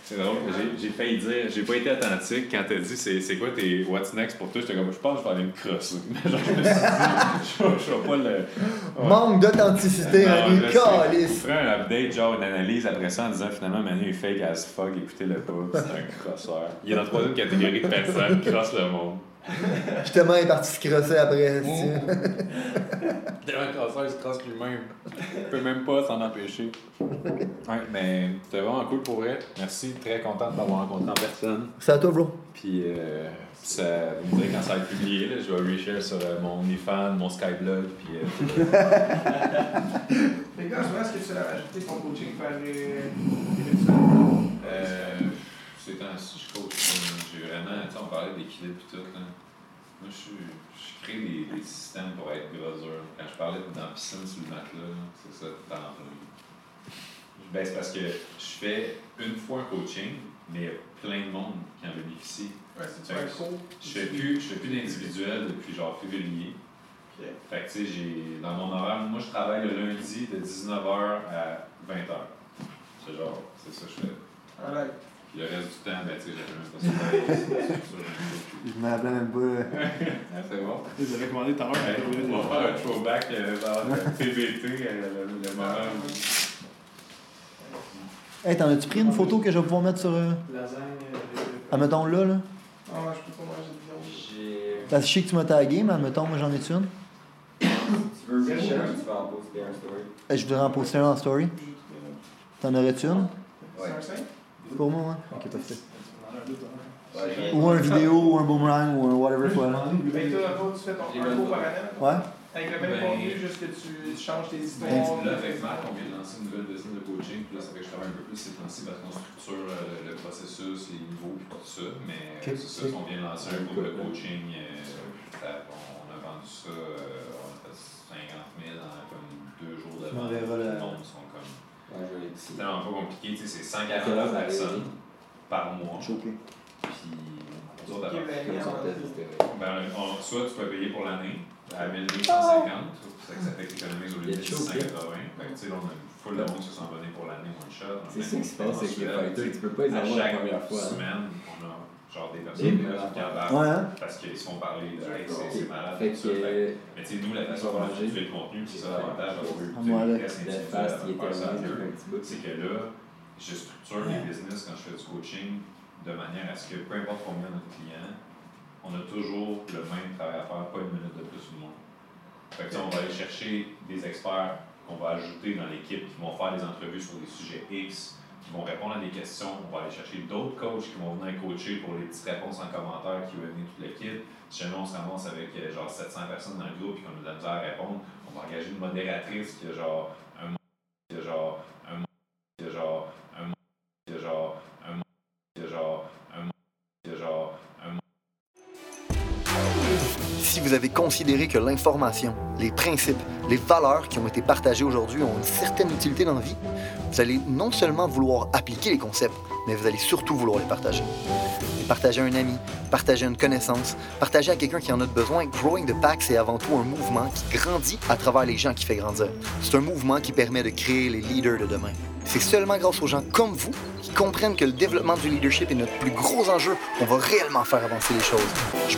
A: C'est drôle, j'ai- failli dire, j'ai pas été authentique quand t'as dit c'est quoi tes what's next pour toi, j'étais comme je pense que je vais aller me crosser. Je me suis dit, je vais- je vais pas le. Ouais.
B: Manque d'authenticité, Manu. Calice.
A: Ferais un update, genre une analyse après ça en disant finalement Manu est fake as fuck, écoutez-le pas, c'est un crosseur. Il est dans la troisième catégorie de personnes qui crossent le monde.
B: Justement, il est parti se crosser après.
A: Tellement casseur, il se crosse lui-même. Il peut même pas s'en empêcher. Ouais, mais c'était vraiment cool pour vrai. Merci, très content de t'avoir rencontré en personne.
B: C'est à toi, bro.
A: Puis, euh, ça, vous me direz quand ça va être publié, là, je vais reshare sur euh, mon OnlyFans, mon Skyblog, puis euh,
D: Les gars, souvent, est-ce que tu as rajouté ton coaching par virtuel?
A: Euh, ces temps-ci, je coach. J'ai vraiment, tu sais, on parlait d'équilibre et tout. Là. Moi, je, je crée des, des systèmes pour être grosseur. Quand je parlais dans la piscine sur le matelas, c'est ça, en plein. Ben, c'est parce que je fais une fois un coaching, mais il y a plein de monde qui en bénéficie.
D: Ouais, c'est un cours.
A: Je fais plus, je fais plus d'individuel depuis genre février. Fait que tu sais, j'ai dans mon horaire, moi je travaille le lundi de 19h à 20h. C'est genre, c'est ça que je fais.
D: Alright.
A: Puis le reste du temps, ben tu sais, j'ai même pas ça.
B: Je me rappelle même pas.
A: Ah, c'est bon.
E: Je les ai recommandé tout à l'heure.
A: Ouais, on va faire un throwback euh, vers le TBT, euh, le, le moment où.
B: Hey, t'en as-tu pris une photo que je vais pouvoir mettre sur. Euh...
D: Lasagne.
B: Ah, mettons là, là?
D: Ah, je peux pas manger de viande.
B: Je sais que tu m'as tagué, mais admettons, moi j'en ai une.
C: Tu veux je cherche, tu vas en poster un story?
B: Euh, Je voudrais en poster un en story. T'en aurais-tu une?
D: C'est un 5?
B: Pour moi, ouais. Ok, parfait. Ou un vidéo, ou un boomerang, ou un whatever quoi.
D: tu fais ton un par année,
B: Ouais.
D: avec le même
A: Ben-
D: contenu, juste que tu changes tes histoires.
A: Là, avec Marc, on vient de lancer une nouvelle business de coaching, puis là, ça fait que je travaille un peu plus ces temps-ci parce qu'on structure euh, le processus, les niveaux, puis tout ça. Mais c'est ça, on vient de lancer un groupe de coaching. euh, on a vendu ça, euh, on a fait 50 000 en comme deux jours de
B: On
A: C'est tellement pas compliqué, tu sais, c'est
C: À quelle heure
A: 149
C: ça arrive?
A: personnes par mois.
B: Choqué.
A: Puis, nous autres,
D: Ok,
A: avant-
D: ben,
C: c'était-
A: ben, on- soit tu peux payer pour l'année à 1250, ça, ça fait que t'économises au lieu de
C: Il est chaud,
A: 1680. Fait que, tu sais, là, on a full de monde qui se sont abonnés pour l'année one shot.
C: C'est ça qui se passe avec les fighters, tu peux pas les
A: À
C: avoir la
A: chaque
C: première fois. hein.
A: semaine, on a genre des personnes qui capables
B: Ouais, hein?
A: parce qu'ils se font parler de hey, c'est c'est malade.
C: Fait
A: tout ça. Fait que-
C: que
A: Mais tu sais, nous, la façon dont on fait le contenu, c'est ça l'avantage. que
C: un petit bout.
A: C'est que là, je structure les business quand je fais du coaching de manière à ce que peu importe combien on a de clients, on a toujours le même travail à faire, pas une minute de plus ou de moins. Fait que, tu sais, on va aller chercher des experts qu'on va ajouter dans l'équipe qui vont faire des entrevues sur des sujets X, qui vont répondre à des questions. On va aller chercher d'autres coachs qui vont venir coacher pour les petites réponses en commentaire qui vont venir toute l'équipe. Si jamais on se ramasse avec euh, genre 700 personnes dans le groupe et qu'on a de à répondre, on va engager une modératrice qui a genre un qui a genre
F: Si vous avez considéré que l'information, les principes, les valeurs qui ont été partagées aujourd'hui ont une certaine utilité dans la vie, vous allez non seulement vouloir appliquer les concepts, mais vous allez surtout vouloir les partager. Partager à un ami, partager à une connaissance, partager à quelqu'un qui en a besoin. Growing the Pack, c'est avant tout un mouvement qui grandit à travers les gens qui fait grandir. C'est un mouvement qui permet de créer les leaders de demain. C'est seulement grâce aux gens comme vous qui comprennent que le développement du leadership est notre plus gros enjeu qu'on va réellement faire avancer les choses.